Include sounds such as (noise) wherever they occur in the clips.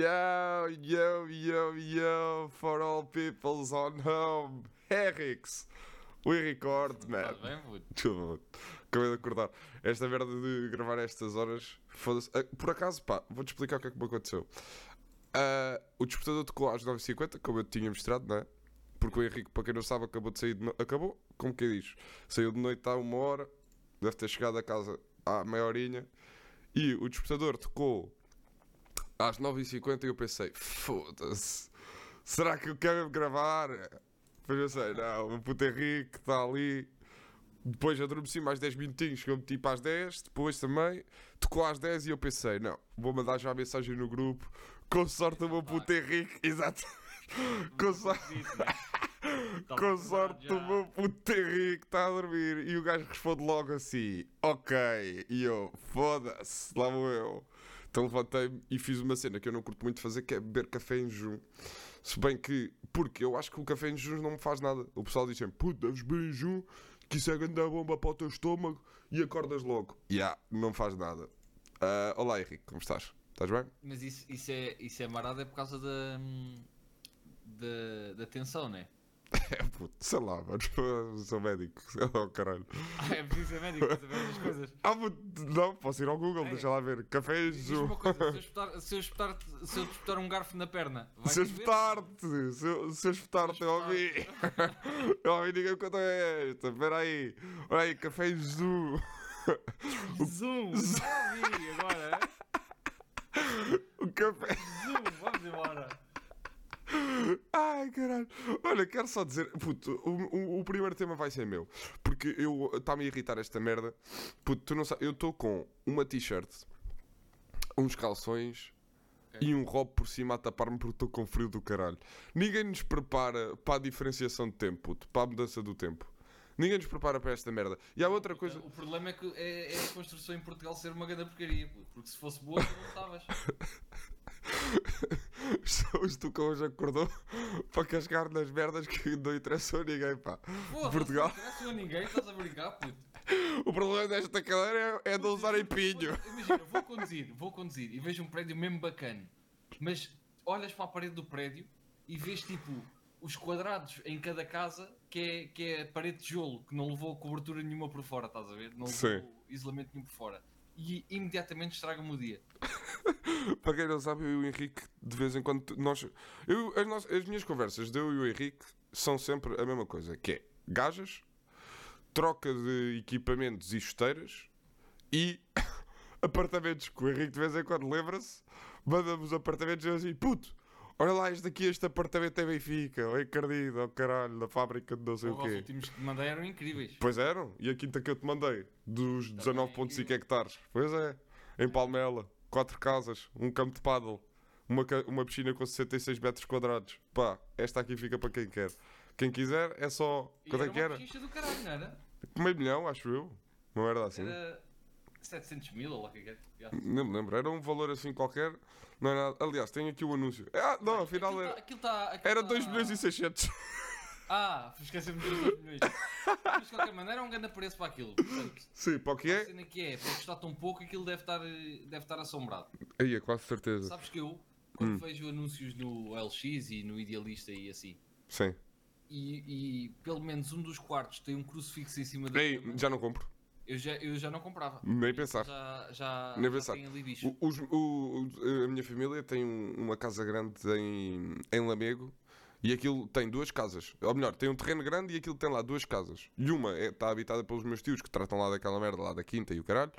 Yo, yo, yo, yo, for all peoples on home. Henrix. O Henrique Corte, man. Estás bem, puto? (laughs) Acabei de acordar. Esta merda de gravar estas horas, foda-se. Ah, Por acaso, pá, vou-te explicar o que é que me aconteceu. Ah, o despertador tocou às 9h50, como eu te tinha mostrado, não é? Porque o Henrique, para quem não sabe, acabou de sair de no... Acabou? Como que diz? Saiu de noite há uma hora, deve ter chegado a casa há meia horinha. E o despertador tocou às 9h50 e eu pensei, foda-se, será que eu quero gravar? Depois eu sei, não, o puto Henrique está ali. Depois adormeci mais 10 minutinhos, que eu meti para as 10, depois também, tocou às 10 e eu pensei, não, vou mandar já a mensagem no grupo, com sorte o meu puto Henrique, (laughs) exato, com sorte, (laughs) Tá com sorte o meu puto Henrique está a dormir, e o gajo responde logo assim, ok, e eu, foda-se, lá vou eu. Então levantei-me e fiz uma cena que eu não curto muito fazer, que é beber café em jejum. Se bem que, porque eu acho que o café em jejum não me faz nada. O pessoal diz sempre, puto, deves beber em jejum, que isso é grande bomba para o teu estômago e acordas logo. Ya, yeah, não faz nada. Ah, olá Henrique, como estás? Estás bem? Mas isso, isso, é, isso é marado é por causa da, da, da tensão, né? É (laughs) puto, sei lá, mano, (laughs) sou médico. Oh caralho. Ah, é preciso ser médico para saber essas coisas. Ah, puto, não, posso ir ao Google, deixa lá ver. Café uma coisa, se eu (laughs) espetar, se eu espetar, se eu te espetar um garfo na perna, Se eu espetar-te, se eu, se eu espetar-te, eu ouvi. Eu ouvi ninguém conta é esta. Espera aí. Olha aí, café jejum. Zoom! Já ouvi agora, O café. zoom, vamos embora. Ai, caralho. Olha, quero só dizer, puto, o, o, o primeiro tema vai ser meu. Porque eu está-me a irritar esta merda. Puto, tu não sabes, eu estou com uma t-shirt, uns calções e um robe por cima a tapar-me porque estou com frio do caralho. Ninguém nos prepara para a diferenciação de tempo, puto, para a mudança do tempo. Ninguém nos prepara para esta merda. E há outra coisa. O problema é que é, é a construção em Portugal ser uma grande porcaria, puto, porque se fosse boa, tu não estavas. (laughs) Tu que hoje acordou para cascar nas merdas que não interessam a ninguém, pá. Porra, Portugal. Não interessa a ninguém, estás a brincar, puto. O problema desta cadeira é, é de usar pinho. Imagina, vou conduzir, vou conduzir e vejo um prédio mesmo bacana, mas olhas para a parede do prédio e vês tipo os quadrados em cada casa que é, que é parede de tijolo, que não levou cobertura nenhuma por fora, estás a ver? Não levou Sim. isolamento nenhum por fora. E imediatamente estraga-me o dia. (laughs) Para quem não sabe, eu e o Henrique, de vez em quando, nós. Eu, as, as minhas conversas de eu e o Henrique são sempre a mesma coisa: que é gajas, troca de equipamentos e chuteiras e (coughs) apartamentos. Que o Henrique, de vez em quando, lembra-se, manda-me os apartamentos e eu assim: puto, olha lá, este aqui, este apartamento é Benfica, ou encardido, ou caralho, da fábrica de não sei o Os quê. últimos que te mandei eram incríveis. Pois eram, e a quinta que eu te mandei, dos 19,5 incrível. hectares. Pois é, em Palmela, quatro casas, um campo de paddle, uma, uma piscina com 66 metros quadrados. Pá, esta aqui fica para quem quer. Quem quiser é só. E Quanto é que uma era? pechincha do caralho, não era? Meio milhão, acho eu. Não era assim. Era 700 mil ou lá o que é que é. Nem me lembro, era um valor assim qualquer. Não era nada. Aliás, tenho aqui o anúncio. Ah, não, afinal Aquilo era, tá- aquilo tá- aquilo era tá- 2 milhões e 600. Ah, esqueci-me dos 2 milhões. Mas de qualquer maneira é um grande preço para aquilo. Portanto, Sim, para o que a é? cena que é, para custar tão pouco, aquilo deve estar, deve estar assombrado. Aí, é quase certeza. Sabes que eu, quando vejo anúncios no LX e no Idealista e assim, Sim. e, e pelo menos um dos quartos tem um crucifixo em cima da Ei, cama, já não compro. Eu, já, eu já não comprava. Nem pensar. Já, já, Nem já pensar. O- os- o- a minha família tem um- uma casa grande em, em Lamego e aquilo tem duas casas. Ou melhor, tem um terreno grande e aquilo tem lá duas casas. E uma está habitada pelos meus tios que tratam lá daquela merda, lá da quinta e o caralho.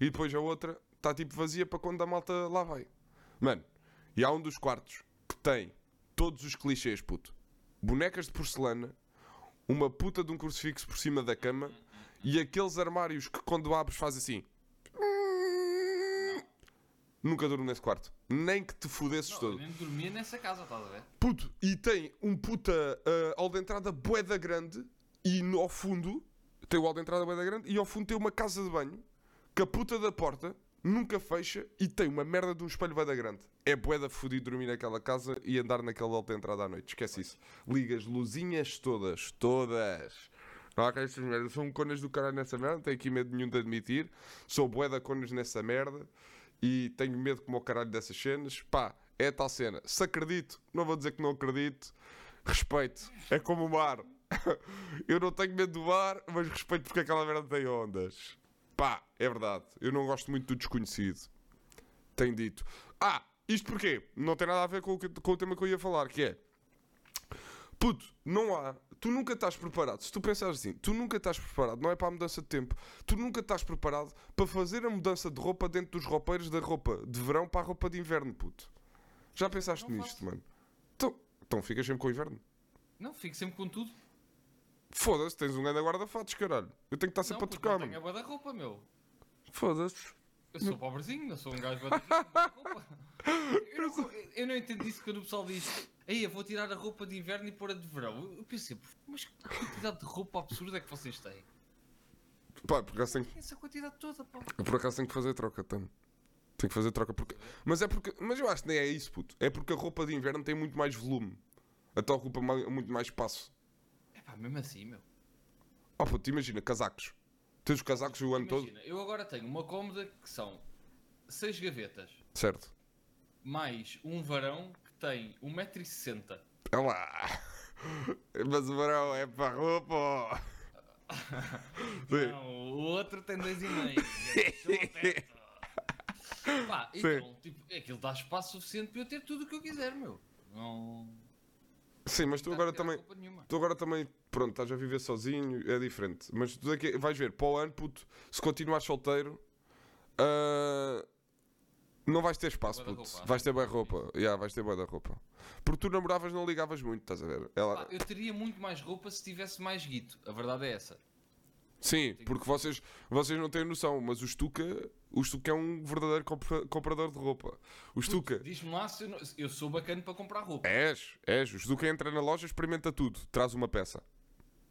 E depois a outra está tipo vazia para quando a malta lá vai. Mano, e há um dos quartos que tem todos os clichês, puto. Bonecas de porcelana, uma puta de um crucifixo por cima da cama e aqueles armários que quando abres faz assim. Nunca durmo nesse quarto. Nem que te fudesses Não, eu todo. nem dormia nessa casa, estás a ver? Puto, e tem um puta uh, hall de entrada boeda grande e no, ao fundo tem o hall de entrada boeda grande e ao fundo tem uma casa de banho que a puta da porta nunca fecha e tem uma merda de um espelho boeda grande. É boeda fudido dormir naquela casa e andar naquele hall de entrada à noite. Esquece isso. Liga as luzinhas todas, todas. Não há cá estas merdas. São conas do caralho nessa merda. Não tenho aqui medo nenhum de admitir. Sou boeda conas nessa merda. E tenho medo como o caralho dessas cenas. Pá, é tal cena. Se acredito, não vou dizer que não acredito. Respeito. É como o mar. (laughs) eu não tenho medo do mar, mas respeito porque aquela merda tem ondas. Pá, é verdade. Eu não gosto muito do desconhecido. Tenho dito. Ah, isto porquê? Não tem nada a ver com o, que- com o tema que eu ia falar, que é. Puto, não há. Tu nunca estás preparado. Se tu pensares assim, tu nunca estás preparado, não é para a mudança de tempo. Tu nunca estás preparado para fazer a mudança de roupa dentro dos roupeiros da roupa de verão para a roupa de inverno, puto. Já pensaste Não nisto, faço. mano? Então, então ficas sempre com o inverno. Não, fico sempre com tudo. Foda-se, tens um grande guarda-fatos, caralho. Eu tenho que estar sempre a trocar, não tenho mano. a da roupa, meu. Foda-se. Eu sou pobrezinho, não sou um gajo bué da roupa. (laughs) Eu não, eu não entendo isso quando o pessoal diz Ei, eu vou tirar a roupa de inverno e pôr a de verão. Eu- pensei, mas que quantidade de roupa absurda é que vocês têm? Pá, por acaso tenho, essa quantidade toda, pá. eu por acaso tenho que fazer troca, tenho. Tenho que fazer troca porque. Mas é porque. Mas eu acho que nem é isso, puto. É porque a roupa de inverno tem muito mais volume. Então ocupa muito mais espaço. É pá, mesmo assim, meu. Oh puto, imagina, casacos. Tens os casacos o ano todo. Imagina, eu agora tenho uma cómoda que são seis gavetas, Certo. mais um varão tem 1,60m. É lá. Mas o verão é para a roupa. (laughs) Não, o outro tem 2,5. (laughs) Pá, então, tipo, aquilo dá espaço suficiente para eu ter tudo o que eu quiser, meu. Não. Sim, mas tu agora também. Tu agora também, pronto, estás a viver sozinho, é diferente. Mas tu daqui, vais ver, para o ano, puto, se continuares solteiro, ah, não vais ter espaço, puto. Vais ter boa roupa. Yeah, vais ter boa da roupa. Porque tu namoravas não ligavas muito, estás a ver? Ela... Pá, eu teria muito mais roupa se tivesse mais guito. A verdade é essa. Sim, porque vocês, vocês não têm noção, mas o Stuka, o Stuka é um verdadeiro compra- comprador de roupa. O Stuka. Diz-me lá se eu, não- eu sou bacana para comprar roupa. És, és. O Stuka entra na loja, experimenta tudo, traz uma peça.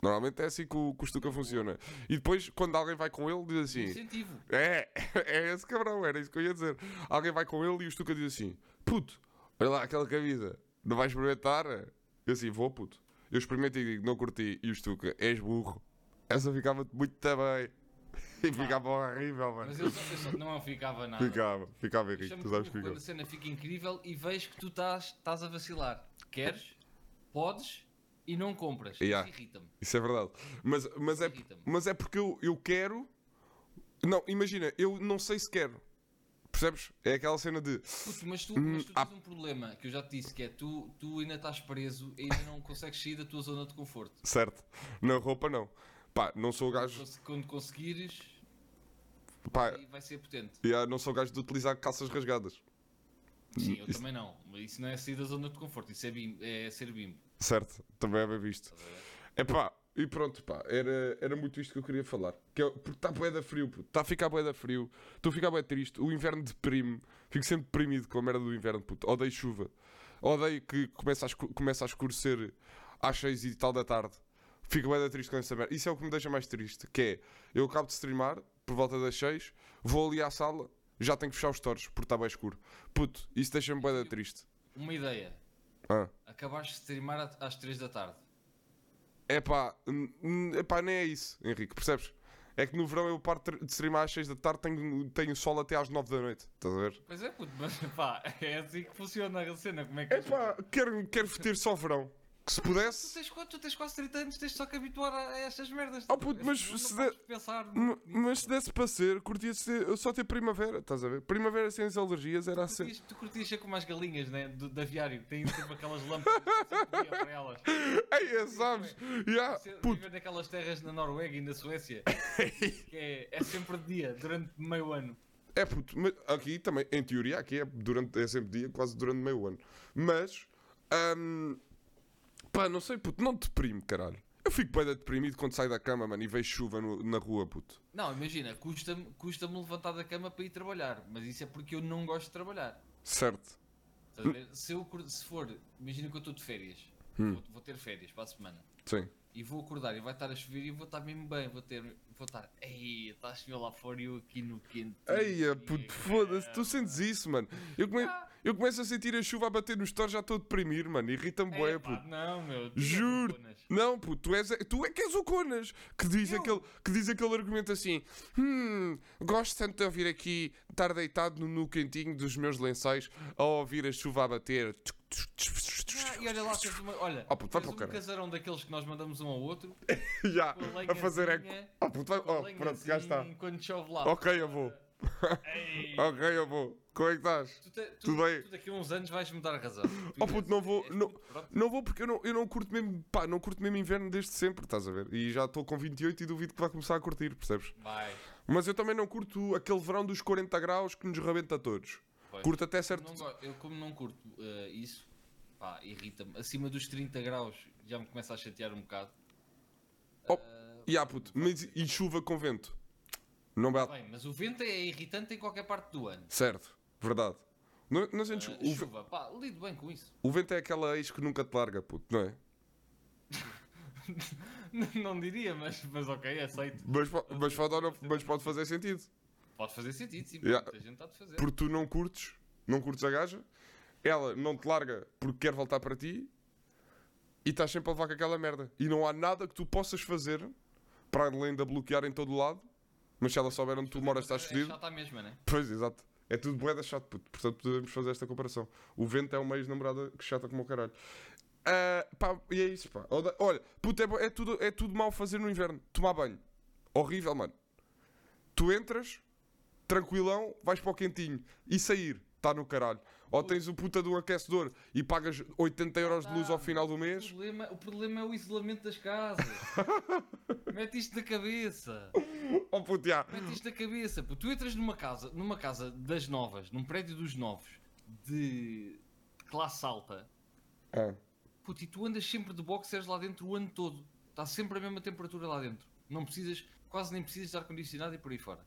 Normalmente é assim que o, que o Stuka funciona. E depois, quando alguém vai com ele, diz assim: Incentivo. É, (laughs) é esse cabrão, era isso que eu ia dizer. Alguém vai com ele e o Stuka diz assim: Puto, olha lá aquela camisa, não vais experimentar? Eu assim: Vou, puto. Eu experimento e digo: Não curti. E o Stuka: És burro. Essa ficava muito também. (laughs) E ficava horrível, mano. Mas eu só, eu só não ficava nada. Ficava, ficava Henrique, chamo tu sabes que quando a cena fica incrível e vejo que tu estás a vacilar. Queres, podes e não compras. Yeah. Isso irrita-me. Isso é verdade. Mas, mas, é, mas é porque eu, eu quero. Não, imagina, eu não sei se quero. Percebes? É aquela cena de. Puto, mas tu, Hum, mas tu tens um problema que eu já te disse que é tu, tu ainda estás preso e ainda não consegues sair da tua zona de conforto. Certo. Na roupa, não. Pá, não sou o gajo. Quando- conseguires, Pá, vai ser potente. yeah, não sou o gajo de utilizar calças rasgadas. Sim, eu Isso- também não. Mas isso não é sair da zona de conforto, isso é, bim, é ser bimbo. Certo, também é bem visto. É pá, e pronto, pá, era, era muito isto que eu queria falar. Que é, porque está boeda frio, está a ficar boeda frio, estou a ficar boeda triste, o inverno deprime, fico sempre deprimido com a merda do inverno, puto. Odeio chuva, odeio que começa a, começa a escurecer às 6 e tal da tarde. Fico boeda triste com essa merda. Isso é o que me deixa mais triste, que é, eu acabo de streamar, por volta das 6, vou ali à sala, já tenho que fechar os torres, porque está bem escuro. Puto, isso deixa-me boeda triste. Uma ideia. Ah. Acabaste de streamar às 3 da tarde. É pá, é pá, nem é isso, Henrique, percebes? É que no verão eu parto de streamar às 6 da tarde, tenho, tenho sol até às 9 da noite, estás a ver? Pois é, puto, mas (laughs) pá, é assim que funciona a cena. Como é que É pá, quero, quero ter só verão. Que se Tu pudesse. tens, quanto? tu tens quase 30 anos, tens só que habituar a, estas merdas. Oh, puto, mas Não- se der- pensar. Mas se desse para ser, curtia ser, só ter primavera, estás a ver? Primavera sem as alergias era Tu assim. curtias, tu curtias ser como as galinhas né, do, da aviário, têm sempre aquelas lâmpadas que para elas. (laughs) Ei, é, sabes? Yeah, Ser- Viver naquelas terras na Noruega e na Suécia, (laughs) que é, é sempre de dia, durante meio ano. é puto, mas aqui também, em teoria, aqui é, durante, é sempre dia, quase durante meio ano. Mas, hum, pá, não sei, puto, não te deprime, caralho. Eu fico bem deprimido quando saio da cama, mano, e vejo chuva no- na rua, puto. Não, imagina, custa-me custa levantar da cama para ir trabalhar, mas isso é porque eu não gosto de trabalhar. Certo. Estás a ver? Se, eu, se for, imagina que eu estou de férias, Hum. vou, vou ter férias para a semana. Sim. e vou acordar e vai estar a chover e eu vou estar mesmo bem, vou ter, vou estar, ei, está a chover lá fora e eu aqui no quente. Eia, puto, foda-se, tu sentes isso, mano. Eu, come... eu começo a sentir a chuva a bater no store, já estou a deprimir, mano. Irrita-me bué, É, pá, puto. não, meu. Juro. Não, puto, tu, és, tu é que és o Conas que diz, Eu? aquele, que diz aquele argumento assim: Hum, gosto tanto de ouvir aqui, estar deitado no, no cantinho dos meus lençóis a ouvir a chuva a bater. Ah, e olha lá, tens uma, olha, Oh, puto, tens um casarão daqueles que nós mandamos um ao outro, (laughs) Já, com a fazer eco. Oh, puto, vai- oh, pronto, já está. lenhazinha, Quando chove lá. Ok, eu vou. (laughs) Ok, eu vou. Como é que estás? tu, te- tu- tudo bem? tu daqui a uns anos vais-me dar razão. Tu (laughs) Oh, puto, não vou- não-. Não vou porque eu não, eu não curto mesmo, pá, não curto mesmo inverno desde sempre, estás a ver? E já estou com 28 e duvido que vai começar a curtir, percebes? Vai. Mas eu também não curto aquele verão dos 40 graus que nos rebenta a todos. Pois. Curto até certo. Não go- eu, como não curto eh, isso, pá, irrita-me. Acima dos 30 graus já me começa a chatear um bocado. Há puto, mas e chuva com vento? Não bate. bem, mas o vento é irritante em qualquer parte do ano. Certo, verdade. Não, não sentes- Eh, o, chuva, pá, lido bem com isso. o vento é aquela ex que nunca te larga, puto, não é? (laughs) não diria, mas, mas ok, aceito. Mas, mas, pode, mas pode fazer sentido. Pode fazer sentido, sim. Yeah. Muita gente está de fazer. Porque tu não curtes, não curtes a gaja, ela não te larga porque quer voltar para ti e estás sempre a levar com aquela merda. E não há nada que tu possas fazer para além de a bloquear em todo o lado. Mas se ela souber onde tu moras, estás é, fedido. É chata a mesma, né? Pois, exato. É tudo boeda chato, puto. Portanto, podemos fazer esta comparação. O vento é uma ex-namorada que chata como o caralho. Ah, pá, e é isso, pá. Olha- puto, é, é tudo, é tudo mal fazer no inverno. Tomar banho. Horrível, mano. Tu entras, tranquilão, vais para o quentinho. E sair, está no caralho. Ou tens o puta do aquecedor e pagas 80 euros de luz ao final do O mês. problema, o problema é o isolamento das casas. (laughs) Mete isto na cabeça. Oh puto, já. Mete isto na cabeça. pô. Tu entras numa casa, numa casa das novas, num prédio dos novos, de classe alta, Ah, puto, e tu andas sempre de boxers lá dentro o ano todo. Está sempre a mesma temperatura lá dentro. Não precisas, quase nem precisas de ar-condicionado e por aí fora.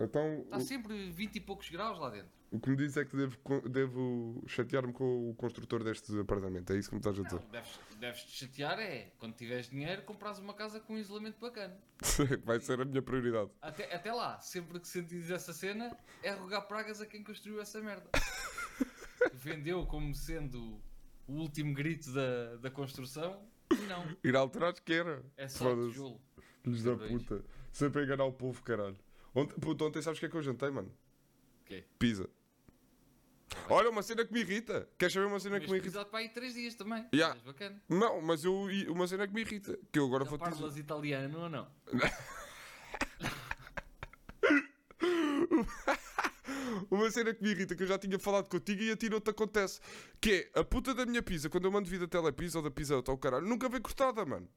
Então, Está sempre 20 e poucos graus lá dentro. O, o que me diz é que devo, devo chatear-me com o construtor deste apartamento. É isso que me estás a dizer. Não, deves, deves te chatear é, quando tiveres dinheiro, compras uma casa com um isolamento bacana. (laughs) Vai ser a minha prioridade. Até, até lá, sempre que sentires essa cena, é rogar pragas a quem construiu essa merda. (laughs) Vendeu como sendo o último grito da, da construção e não. Ir alterar que era. É só tijolo. Filhos da Cabrões. puta. Sempre a enganar o povo, caralho. Ontem, puta, ontem sabes o que é que eu jantei, mano? quê? Pizza. Olha, uma cena que me irrita. Queres saber uma cena Mas que me irrita? para aí 3 dias também. Yeah. És bacana. Não, mas eu, uma cena que me irrita. Que eu agora Já vou te dizer. parlas italiano ou não? (laughs) Uma cena que me irrita, que eu já tinha falado contigo e a ti não te acontece. Que é a puta da minha pizza, quando eu mando vir da telepizza ou da pizza ou tal caralho, nunca vem cortada, mano.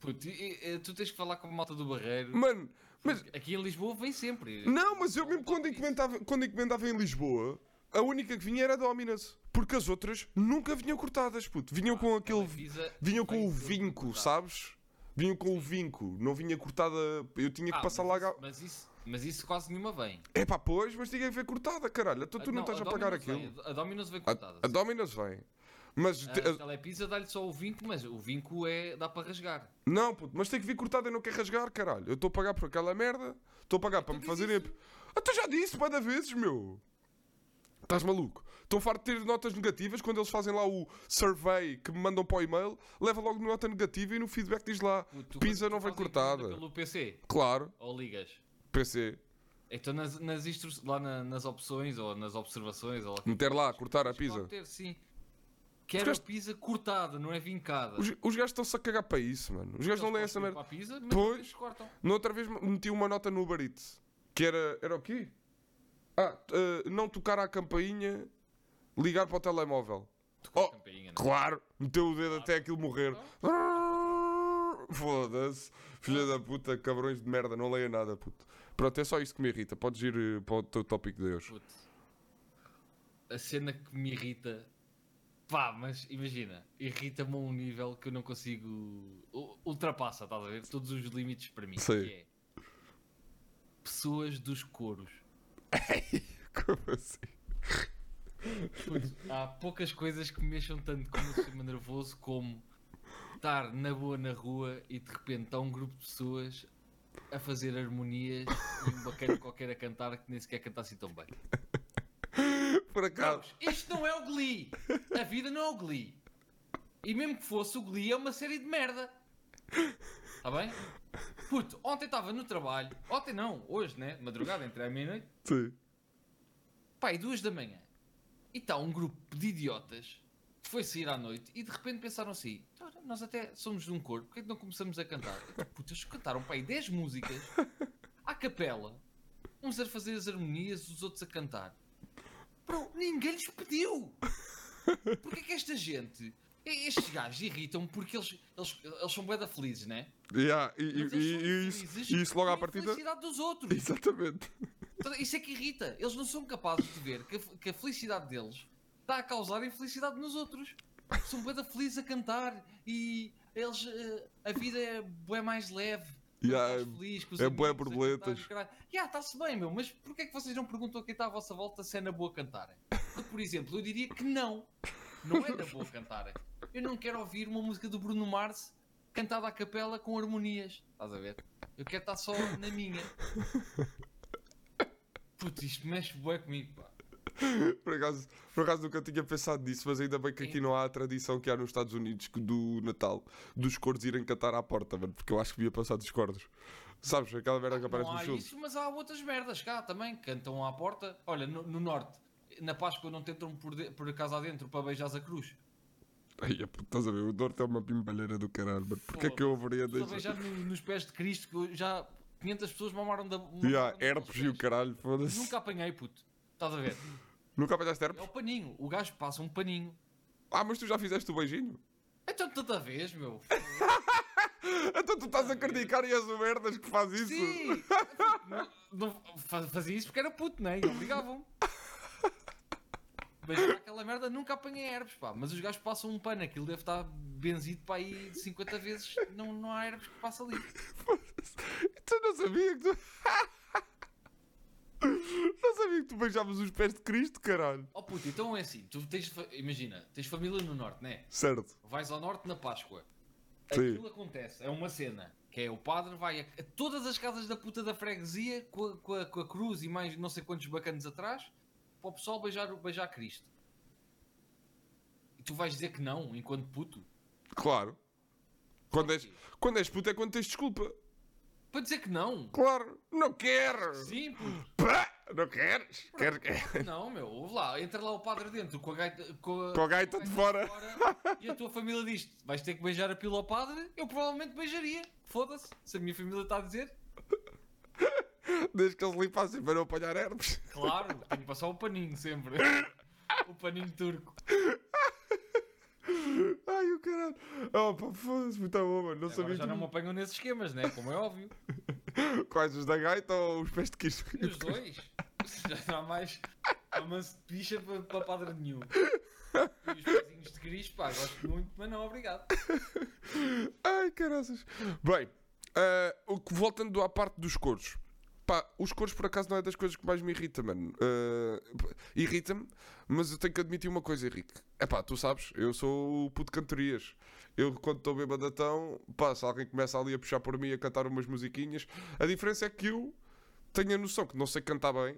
Puto, e- e- tu tens que falar com a malta do Barreiro. Mano, mas. Aqui em Lisboa vem sempre. Não, mas eu mesmo quando encomendava, quando encomendava em Lisboa, a única que vinha era a Dominus. Porque as outras nunca vinham cortadas, puto. Vinham com aquele. Vinham com vem o vinco, sabes? Vinham com o vinco. Não vinha cortada. Eu tinha que Ah, passar mas lá. isso- Mas isso, mas isso quase nenhuma vem. É pá, pois, mas tinha que ver cortada, caralho. Então tu não, estás a pagar Domino's aquilo. vem, A Domino's vem A, cortada. a Dominus vem. Mas. te- A telepizza dá-lhe só o vinco, mas o vinco é, dá para rasgar. Não, puto, mas tem que vir cortada e não quer rasgar, caralho. Eu estou a pagar por aquela merda. Estou a pagar para me fazerem. Até já disse, para vezes, meu. Estás maluco? Estão farto de ter notas negativas quando eles fazem lá o survey que me mandam para o e-mail, leva logo nota negativa e no feedback diz lá: Tu- pizza tu não vem cortada. Pelo PC Claro, ou ligas. PC. Então nas, nas instru... lá na- nas opções ou nas observações ou lá Meter lá, cortar a pizza. ter, sim. Quero gajos- a pizza cortada, não é vincada. Os, os gajos estão-se a cagar para isso, mano. Os gajos não leem essa merda. Pizza, Pois. eles cortam. Na outra vez meti uma nota no Uber Eats que era. Era o quê? Ah, eh, não tocar à campainha, ligar para o telemóvel. Oh, Campainha, não? claro! Meteu o dedo até aquilo morrer. (laughs) Foda-se. Filha da puta, cabrões de merda, não leia nada, puto. Pronto, é só isso que me irrita. Podes ir eh, para o teu tópico de hoje. Puto. A cena que me irrita. Pá, mas imagina, irrita-me a um nível que eu não consigo. Ultrapassa, estás a ver? Todos os limites para mim. Sei. Que é pessoas dos coros. (laughs) Como assim? Há poucas coisas que me mexam tanto como o sistema nervoso como estar na boa na rua e de repente está um grupo de pessoas a fazer harmonias e um bacana qualquer a cantar que nem sequer canta assim tão bem. Por acaso. Isto não é o Glee. A vida não é o Glee. E mesmo que fosse o Glee, é uma série de merda. Está bem? Puto, ontem estava no trabalho. Ontem não, hoje, né? Madrugada, entre a meia-noite. Sim. Pai, duas da manhã. E está um grupo de idiotas que foi sair à noite e de repente pensaram assim: "Ora, nós até somos de um coro, porque é que não começamos a cantar? Puta, eles cantaram, pai, 10 músicas à capela, uns a fazer as harmonias, os outros a cantar. Bro, ninguém lhes pediu! Porquê que esta gente, estes gajos irritam porque eles, eles, eles são bué da felizes, né? Yeah, e, e- e- isso, isso logo à com a partida. felicidade dos outros. Exatamente. Então, Isso é que irrita. Eles não são capazes de ver que a, que a felicidade deles está a causar infelicidade nos outros. São bué da felizes a cantar e eles eh, a vida é bué mais leve. Yeah, Estás feliz, é bué borboletas. cantar, caralho. Yeah, está-se bem, meu, mas porquê é que vocês não perguntam a quem está à vossa volta se é na boa cantarem? Por exemplo, eu diria que não. Não é na boa cantarem. Eu não quero ouvir uma música do Bruno Mars cantada à capela com harmonias. Estás a ver? Eu quero estar só na minha. Putz, isto mexe bué comigo, pá. Por acaso, por acaso nunca tinha pensado nisso, mas ainda bem que aqui não há a tradição que há nos Estados Unidos do Natal dos cordos irem cantar à porta, mano, porque eu acho que devia passar dos cordos. Sabes, aquela merda que aparece Não nos filmes. isso, mas há outras merdas cá também, cantam à porta. Olha, no, no norte, na Páscoa não te entram por, de, por casa adentro para beijar a cruz. Ai, é, estás a ver? O Norte é uma pimpalheira do caralho, mano. Porquê é que eu haveria deixar? beijar no- nos pés de Cristo que já 500 pessoas mamaram da. mamaram Yeah, herpes e o caralho, foda-se. Nunca apanhei, puto. Estás a ver? Nunca apanhaste É herpes? o paninho. O gajo passa um paninho. Ah, mas tu já fizeste o beijinho? Então tanta vez, meu. (laughs) Então tu estás a criticar e és o merdas que faz isso? Sim! (laughs) Não- não fa- fazia isso porque era puto, né? E obrigavam. (laughs) Mas aquela merda nunca apanhei herpes, pá. Mas os gajos passam um pano, aquilo deve estar benzido para aí 50 vezes. Não, não há herpes que passa ali. Tu não sabia que tu. (laughs) não sabia que tu beijavas os pés de Cristo, caralho. Oh puto, então é assim: tu tens, imagina, tens família no norte, né? Certo. Vais ao norte na Páscoa. Sim. Aquilo acontece, é uma cena. Que é o padre vai a, a todas as casas da puta da freguesia com a, com a- com a cruz e mais não sei quantos bacanos atrás para o pessoal beijar, beijar Cristo. E tu vais dizer que não, enquanto puto? Claro. Quando és, quando és puto é quando tens desculpa. Para dizer que não? Claro. Não quero. Sim, puto. Pá, Não queres? Queres? queres. Não, meu, ouve lá, entra lá o padre dentro com a gaita, com a, Com a gaita de fora. e a tua família diz vais ter que beijar a pila ao padre, eu provavelmente beijaria. Foda-se, se a minha família está a dizer. Desde que eles limpassem para não apanhar herpes. Claro, tenho que passar o paninho sempre. O paninho turco. Ai, o caralho. Oh, pá, foda-se, muito bom, mano. Não Agora sabia já que não me apanham nesses esquemas, né? Como é óbvio. (laughs) Quais, os da gaita ou os pés de Cristo? Os dois. Já não há mais de picha para, para padre nenhum. E os pezinhos de Cristo, pá, gosto muito, mas não, obrigado. Ai, caraças. Bem, que- voltando à parte dos coros. Pá, os coros por acaso não é das coisas que mais me irrita, mano. Ah, Irrita-me, mas eu tenho que admitir uma coisa, Henrique. É pá, tu sabes, eu sou o puto de cantorias. Eu, quando estou bem badatão, pá, se alguém começa ali a puxar por mim a cantar umas musiquinhas, a diferença é que eu tenho a noção que não sei cantar bem,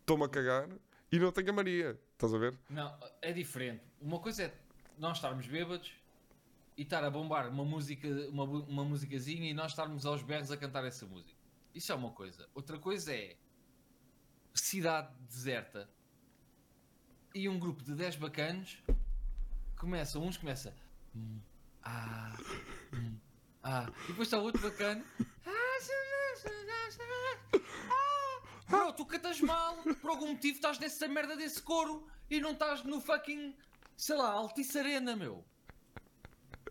estou-me a cagar e não tenho a Maria. Estás a ver? Não, é diferente. Uma coisa é nós estarmos bêbados e estar a bombar uma música, uma, uma musicazinha e nós estarmos aos berros a cantar essa música. Isso é uma coisa. Outra coisa é cidade deserta e um grupo de 10 bacanos começa, uns começa hum, ah, hum, ah, e depois está outro bacana ah, Bro, tu cantas mal, por algum motivo estás nessa merda desse coro e não estás no fucking, sei lá, Altice Arena, meu.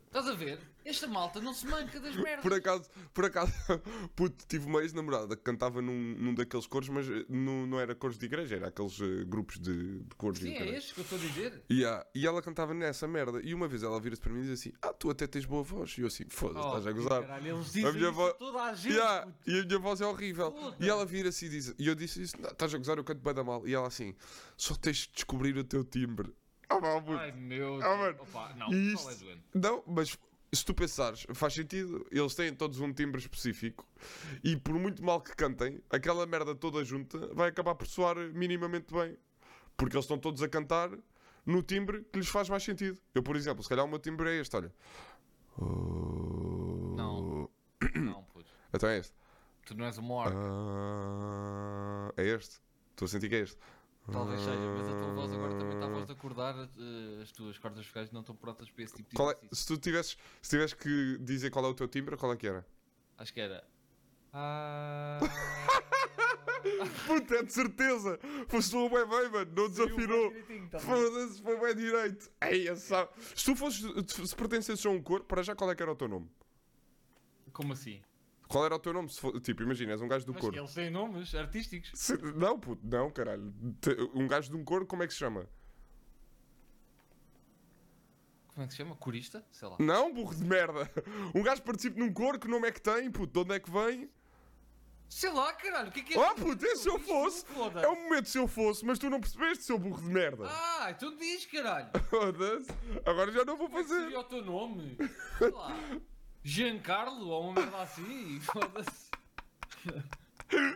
Estás a ver? Esta malta não se manca das merdas. Por acaso, por acaso, (laughs) puto, tive uma ex-namorada que cantava num, num daqueles coros, mas eh, não, não era coros de igreja, era aqueles eh, grupos de, de coros Sim, e o é caralho. este que eu estou a dizer. E, ah, e ela cantava nessa merda. E uma vez ela vira-se para mim e diz assim: Ah, tu até tens boa voz. E eu assim: Foda-se, estás a Oh, gozar. caralho, eles dizem A minha isso vo- a toda a gente. Yeah, e a minha voz é horrível. Puta. E ela vira-se e diz: E eu disse isso: "Não, Estás a gozar, eu canto bem da mal. E ela assim: Só tens de descobrir o teu timbre. Puto. Ai meu Ah, Deus. Opa, não, qual é isto- doente? Não, mas se tu pensares, faz sentido, eles têm todos um timbre específico e por muito mal que cantem, aquela merda toda junta vai acabar por soar minimamente bem. Porque eles estão todos a cantar no timbre que lhes faz mais sentido. Eu, por exemplo, se calhar o meu timbre é este, olha. Não. (coughs) Não, puto. Então é este. Tu não és uma orca. Ah, é este. Estou a sentir que é este. Talvez seja, mas a tua voz agora também está a voz de acordar. eh, as tuas cordas vocais não estão prontas para esse tipo de Qual é- se tu tivesses, se tivesses que dizer qual é o teu timbre, qual é que era? Acho que era. Ah. (laughs) Puta, é de certeza! Foste o bem bem, mano, não desafinou! tá Foda-se, foi bem direito! Ei, é só- Se tu fosses, se pertencesses a um cor, para já qual é que era o teu nome? Como assim? Qual era o teu nome? For- tipo, imagina, és um gajo do Mas eles têm nomes artísticos. Se- Não, puto, não, caralho. Um gajo de um cor, como é que se chama? Como é que se chama? Corista? Sei lá. Não, burro de merda! (laughs) Um gajo participa num cor, que nome é que tem, puto, de onde é que vem? Sei lá, caralho. O que é que é? Oh, puto, esse se eu fosse! É o momento se eu fosse, mas tu não percebeste, seu burro de merda! Ah, então diz, caralho. (laughs) Agora já não vou Como é que fazer! seria o teu nome? (laughs) Sei lá. Giancarlo ou uma merda assim? Foda-se.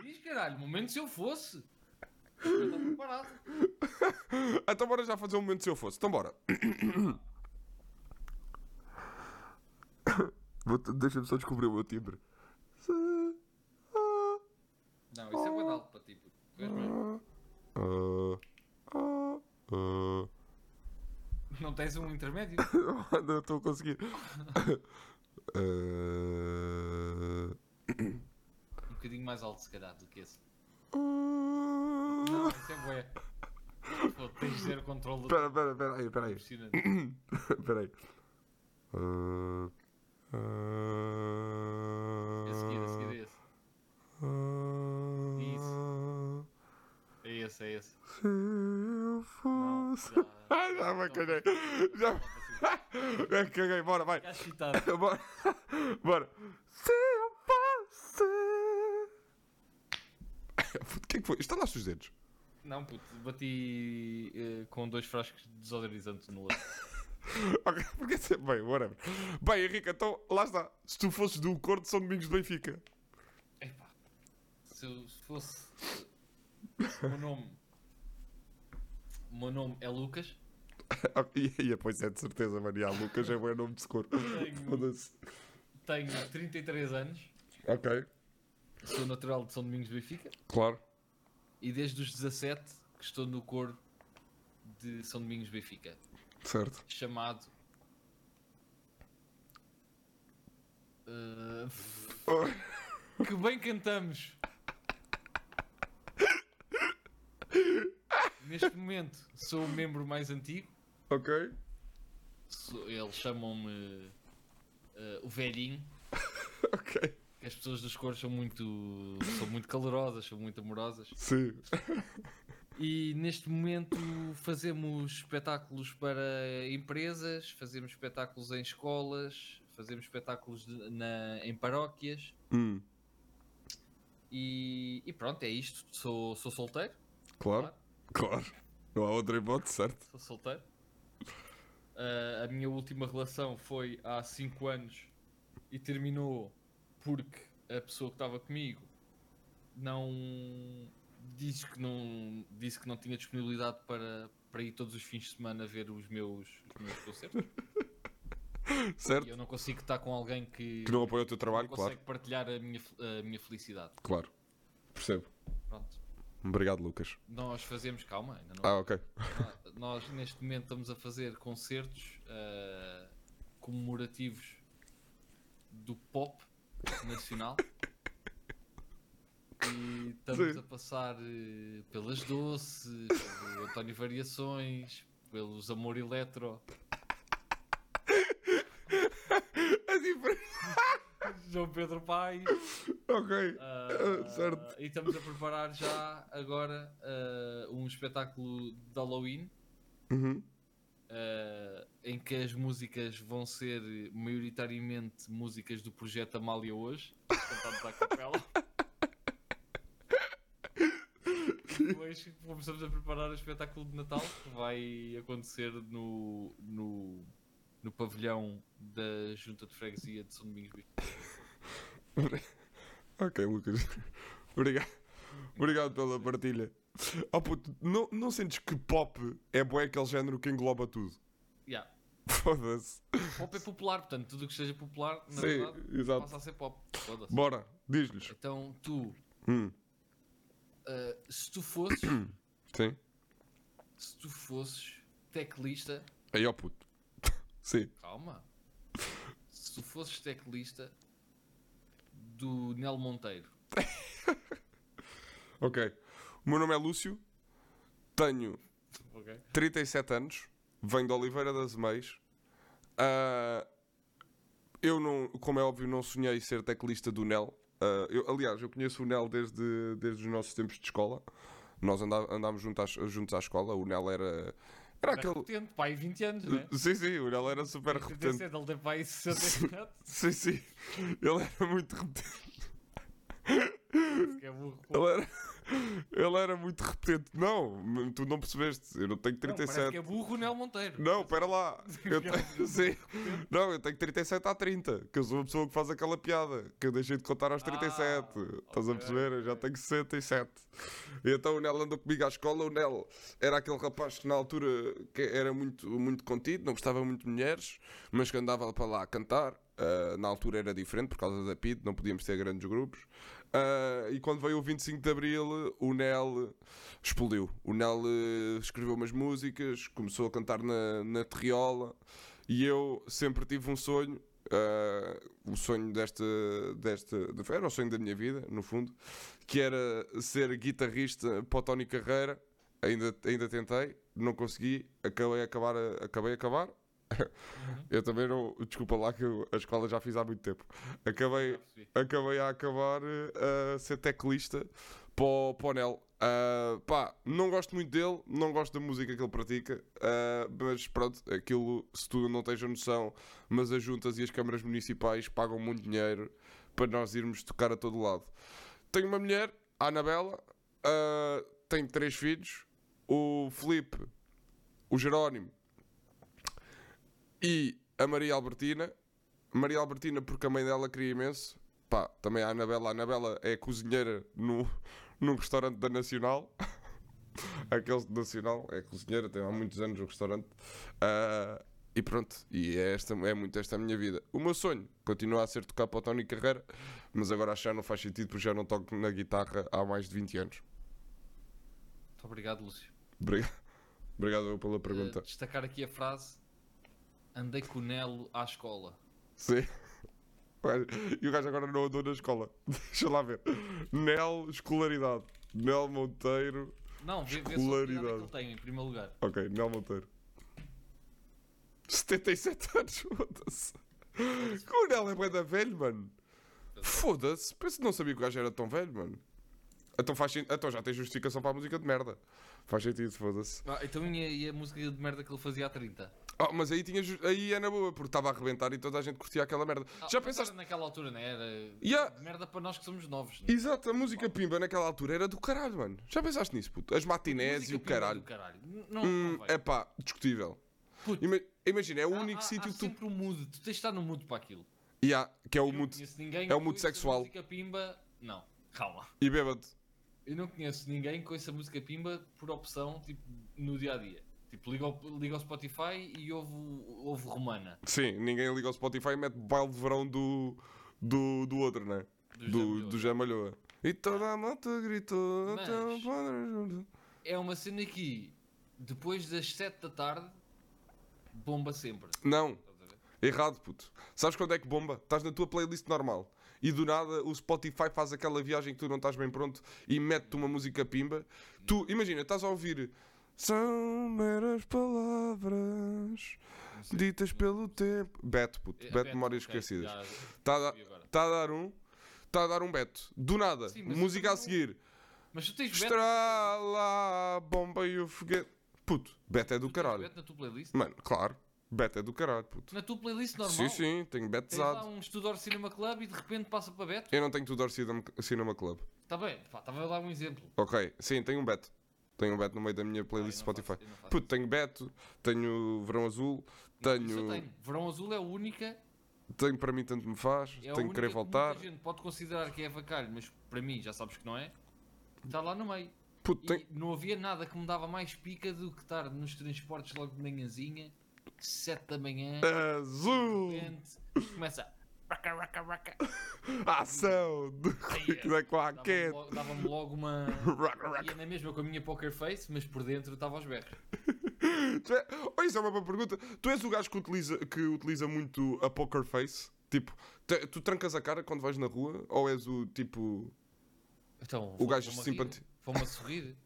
Diz, caralho. Momento se eu fosse. Eu estou preparado. Então bora já fazer um momento se eu fosse. Então bora. Deixa-me só descobrir o meu timbre. Não, isso é badalo para ti. puto. Vês ah. Não tens um intermédio? (laughs) Não estou a conseguir. Ah, Um bocadinho mais alto, se calhar, do que esse. ah. Não, isso é bué. Pô, tens de ter o controle do Espera, espera, espera aí, espera aí. Espera (coughs) aí. Ah, ah, A seguir, seguir é esse. Isso. É esse, é esse. Se eu Não, fosse. já. (laughs) Ai, já me caguei. Já me caguei. Bora, vai. (laughs) Bora. Bora. Se eu fosse. (laughs) O que é que foi? Estalaste os dedos. Não, puto, bati eh, com dois frascos de desodorizante no outro. (laughs) Ok, porque é bem, whatever. Bem, Henrique, então lá está. Se tu fosses do Corte São Domingos de Benfica. Epá, se eu se fosse. O meu nome. O meu nome é Lucas. (laughs) E pois é, de certeza, há Lucas é bom nome de cor. Tenho, tenho 33 anos. Ok, Sou natural de São Domingos de Benfica. claro. E desde os 17 que estou no coro de São Domingos de Benfica. Certo. Chamado. Oh, (laughs) que bem cantamos! (laughs) Neste momento sou o membro mais antigo. Ok. Eles chamam-me eh, o velhinho. (laughs) Ok. As pessoas dos coros são muito, são muito calorosas, são muito amorosas. Sim. E neste momento fazemos espetáculos para empresas, fazemos espetáculos em escolas, fazemos espetáculos de- na, em paróquias. Hum, E, e pronto, é isto. Sou, sou solteiro. claro. Claro. Não há outra hipótese, certo? Sou solteiro. A minha última relação foi há 5 anos e terminou porque a pessoa que estava comigo não disse que não disse que não tinha disponibilidade para, para ir todos os fins de semana ver os meus, os meus concertos. (laughs) Certo? E eu não consigo estar com alguém que, Que não apoia o teu trabalho, não claro. consegue partilhar a minha, a minha felicidade. Claro. Percebo. Pronto. Obrigado, Lucas. Nós fazemos, calma, ainda não Ah, ok. Nó- Nós neste momento estamos a fazer concertos ah, comemorativos do pop nacional e estamos Sim. a passar eh, pelas Doce, pelo António Variações, pelos Amor Eletro, É diferente. (laughs) João Pedro Paes. Ok. ah, certo. E estamos a preparar já agora ah, um espetáculo de Halloween. Uhum. eh, em que as músicas vão ser maioritariamente músicas do projeto Amália hoje, cantadas à capela. Depois começamos a preparar o espetáculo de Natal que vai acontecer no, no no pavilhão da Junta de Freguesia de São Domingos Bispo. (laughs) Ok, Lucas. Obrigado. Obrigado pela partilha. Oh puto, não, não sentes que pop é bué aquele género que engloba tudo? Yeah. Foda-se. Pop é popular, portanto, tudo o que seja popular, na Sim, verdade, exato. passa a ser pop. Foda-se. Bora, diz-lhes. Então, tu, Hum, ah, se tu fosses, sim. se tu fosses teclista, Aí, ó puto. Sim. calma, se tu fosses teclista do Nel Monteiro, (laughs) Ok. O meu nome é Lúcio. Tenho ok? 37 anos. Venho de Oliveira das Meias. Ah, eu não, como é óbvio, não sonhei ser teclista do NEL. Ah, eu, aliás, eu conheço o NEL desde, desde os nossos tempos de escola. Nós andá, andámos juntos à, juntos à escola. O NEL era. Era Era aquele. repetente, pá, aí 20 anos, né? Sim, sim, o NEL era super repetente. 37, ele tem pá aí 67, (laughs) Sim, sim. Ele era muito repetente. que é burro. Ele era, ele era muito repetente. Não, tu não percebeste. Eu não tenho Não, parece 37. que é burro o Nel Monteiro. Não, pera lá. (laughs) Eu tenho, sim. Não, eu tenho 37 a 30. Que eu sou uma pessoa que faz aquela piada. Que eu deixei de contar aos 37. Estás a ok, perceber? Eu já tenho 67. E então o Nel andou comigo à escola. O Nel era aquele rapaz que na altura que era muito, muito contido, não gostava muito de mulheres, mas que andava para lá a cantar. Ah, na altura era diferente por causa da PID, não podíamos ter grandes grupos. Ah, e quando veio o 25 de Abril, o Nel explodiu. O Nel eh, escreveu umas músicas, começou a cantar na, na terriola e eu sempre tive um sonho. ah, o sonho desta, desta. Era o sonho da minha vida, no fundo, que era ser guitarrista para o Tony Carreira. Ainda, ainda tentei, não consegui, acabei a acabar. Acabei a acabar. (laughs) Eu também não. Desculpa lá que eu- a escola já fiz há muito tempo. Acabei, acabei a acabar eh, a ser teclista para o, para o Nel. Ah, pá, não gosto muito dele, não gosto da música que ele pratica, ah, mas pronto, aquilo, se tu não tens a noção, mas as juntas e as câmaras municipais pagam muito dinheiro para nós irmos tocar a todo lado. Tenho uma mulher, a Anabela, ah, tenho três filhos, o Felipe, o Jerónimo e a Maria Albertina. Maria Albertina, porque a mãe dela queria imenso. Pá, também a Anabela. A Anabela é cozinheira no, num restaurante da Nacional. (laughs) Aquele de Nacional, é cozinheira, tem há muitos anos o restaurante. Ah, e pronto, e é, esta, é muito esta a minha vida. O meu sonho continua a ser tocar para o Tony Carreira, mas agora acho que já não faz sentido porque já não toco na guitarra há mais de 20 anos. Muito obrigado, Lúcio. (laughs) Obrigado, Obrigado pela pergunta. Uh, destacar aqui a frase: Andei com o Nelo à escola. Sim. E o gajo agora não andou na escola. (laughs) Deixa lá ver. Nel, escolaridade. Nel Monteiro. Não, vê, vê só a idade que Escolaridade. ele tem, em primeiro lugar. Ok, Nel Monteiro. 77 (laughs) anos, foda-se. O Nel é bué da velho, mano. Foda-se. Penso que não sabia que o gajo era tão velho, mano. Então, faz, então já tem justificação para a música de merda. Faz sentido, foda-se. Ah, então e a, e a música de merda que ele fazia há 30? Ah, mas aí, tinha, aí é na boa, porque estava a arrebentar e toda a gente curtia aquela merda. Ah, já pensaste. naquela altura, não é? Era Yeah. merda para nós que somos novos. né? Exato, a música pimba naquela altura era do caralho, mano. Já pensaste nisso, puto? As matinés e o caralho. caralho. Não, Hum, não é pá, discutível. Puto, Ima- Imagina, é o há- único há- sítio há que tu. sempre um mood. Tu tens de estar no mood para aquilo. Yeah, que é o ninguém é o mood sexual. música pimba. Não, calma. E bêbado. Eu não conheço ninguém que ouça música pimba por opção, tipo, no dia a dia. Tipo, liga ao, liga ao Spotify e ouve, ouve romana. Sim, ninguém liga ao Spotify e mete baile de verão do. do, do outro, né? Do Do, Jamalhoa. E toda a malta gritou. Mas-. É uma cena que, depois das 7 da tarde, bomba sempre. Não, errado, puto. Sabes quando é que bomba? Estás na tua playlist normal. E do nada o Spotify faz aquela viagem que tu não estás bem pronto e mete-te uma música pimba. Tu, imagina, estás a ouvir. São meras palavras ditas pelo tempo. Beto, puto. É, Beto, Beto, Memórias ok, Esquecidas. Está a, tá a dar um. Está a dar um Beto. Do nada. Sim, música eu a seguir. Mas tu tens Beto, Estrala a bomba e o foguete. Puto, Beto é do tu tens caralho. Beto na tua playlist? Mano, claro. Beto é do caralho, puto. Na tua playlist normal? Sim, sim, tenho Tens lá betezado. um Studor Cinema Club e de repente passa para Beto? Eu não tenho Tudor Cinema, Cinema Club. Está bem, estava a dar um exemplo. Ok, sim, tenho um Beto. Tenho um Beto no meio da minha Ah, playlist não Spotify. faço- Puto, tenho Beto, tenho Verão Azul, tenho. tenho. Verão Azul é a única. Tenho para mim tanto me faz, É tenho que querer voltar. muita gente pode considerar que é avacalho, mas para mim já sabes que não é. Está lá no meio. Puto, tem... não havia nada que me dava mais pica do que estar nos transportes logo de manhãzinha, 7 da manhã, Azul! repente, começa raca, raca, raca. (laughs) Ação! De Rui da Dava-me Quaquete! logo, dava-me logo uma. (laughs) Raca, raca. Ia na mesma com a minha poker face, mas por dentro estava aos berros. (laughs) Tu é... Oh, isso é uma boa pergunta. Tu és o gajo que utiliza, que utiliza muito a poker face? Tipo, te- tu trancas a cara quando vais na rua? Ou és o tipo. Então, O gajo a rir, Vou-me a sorrir.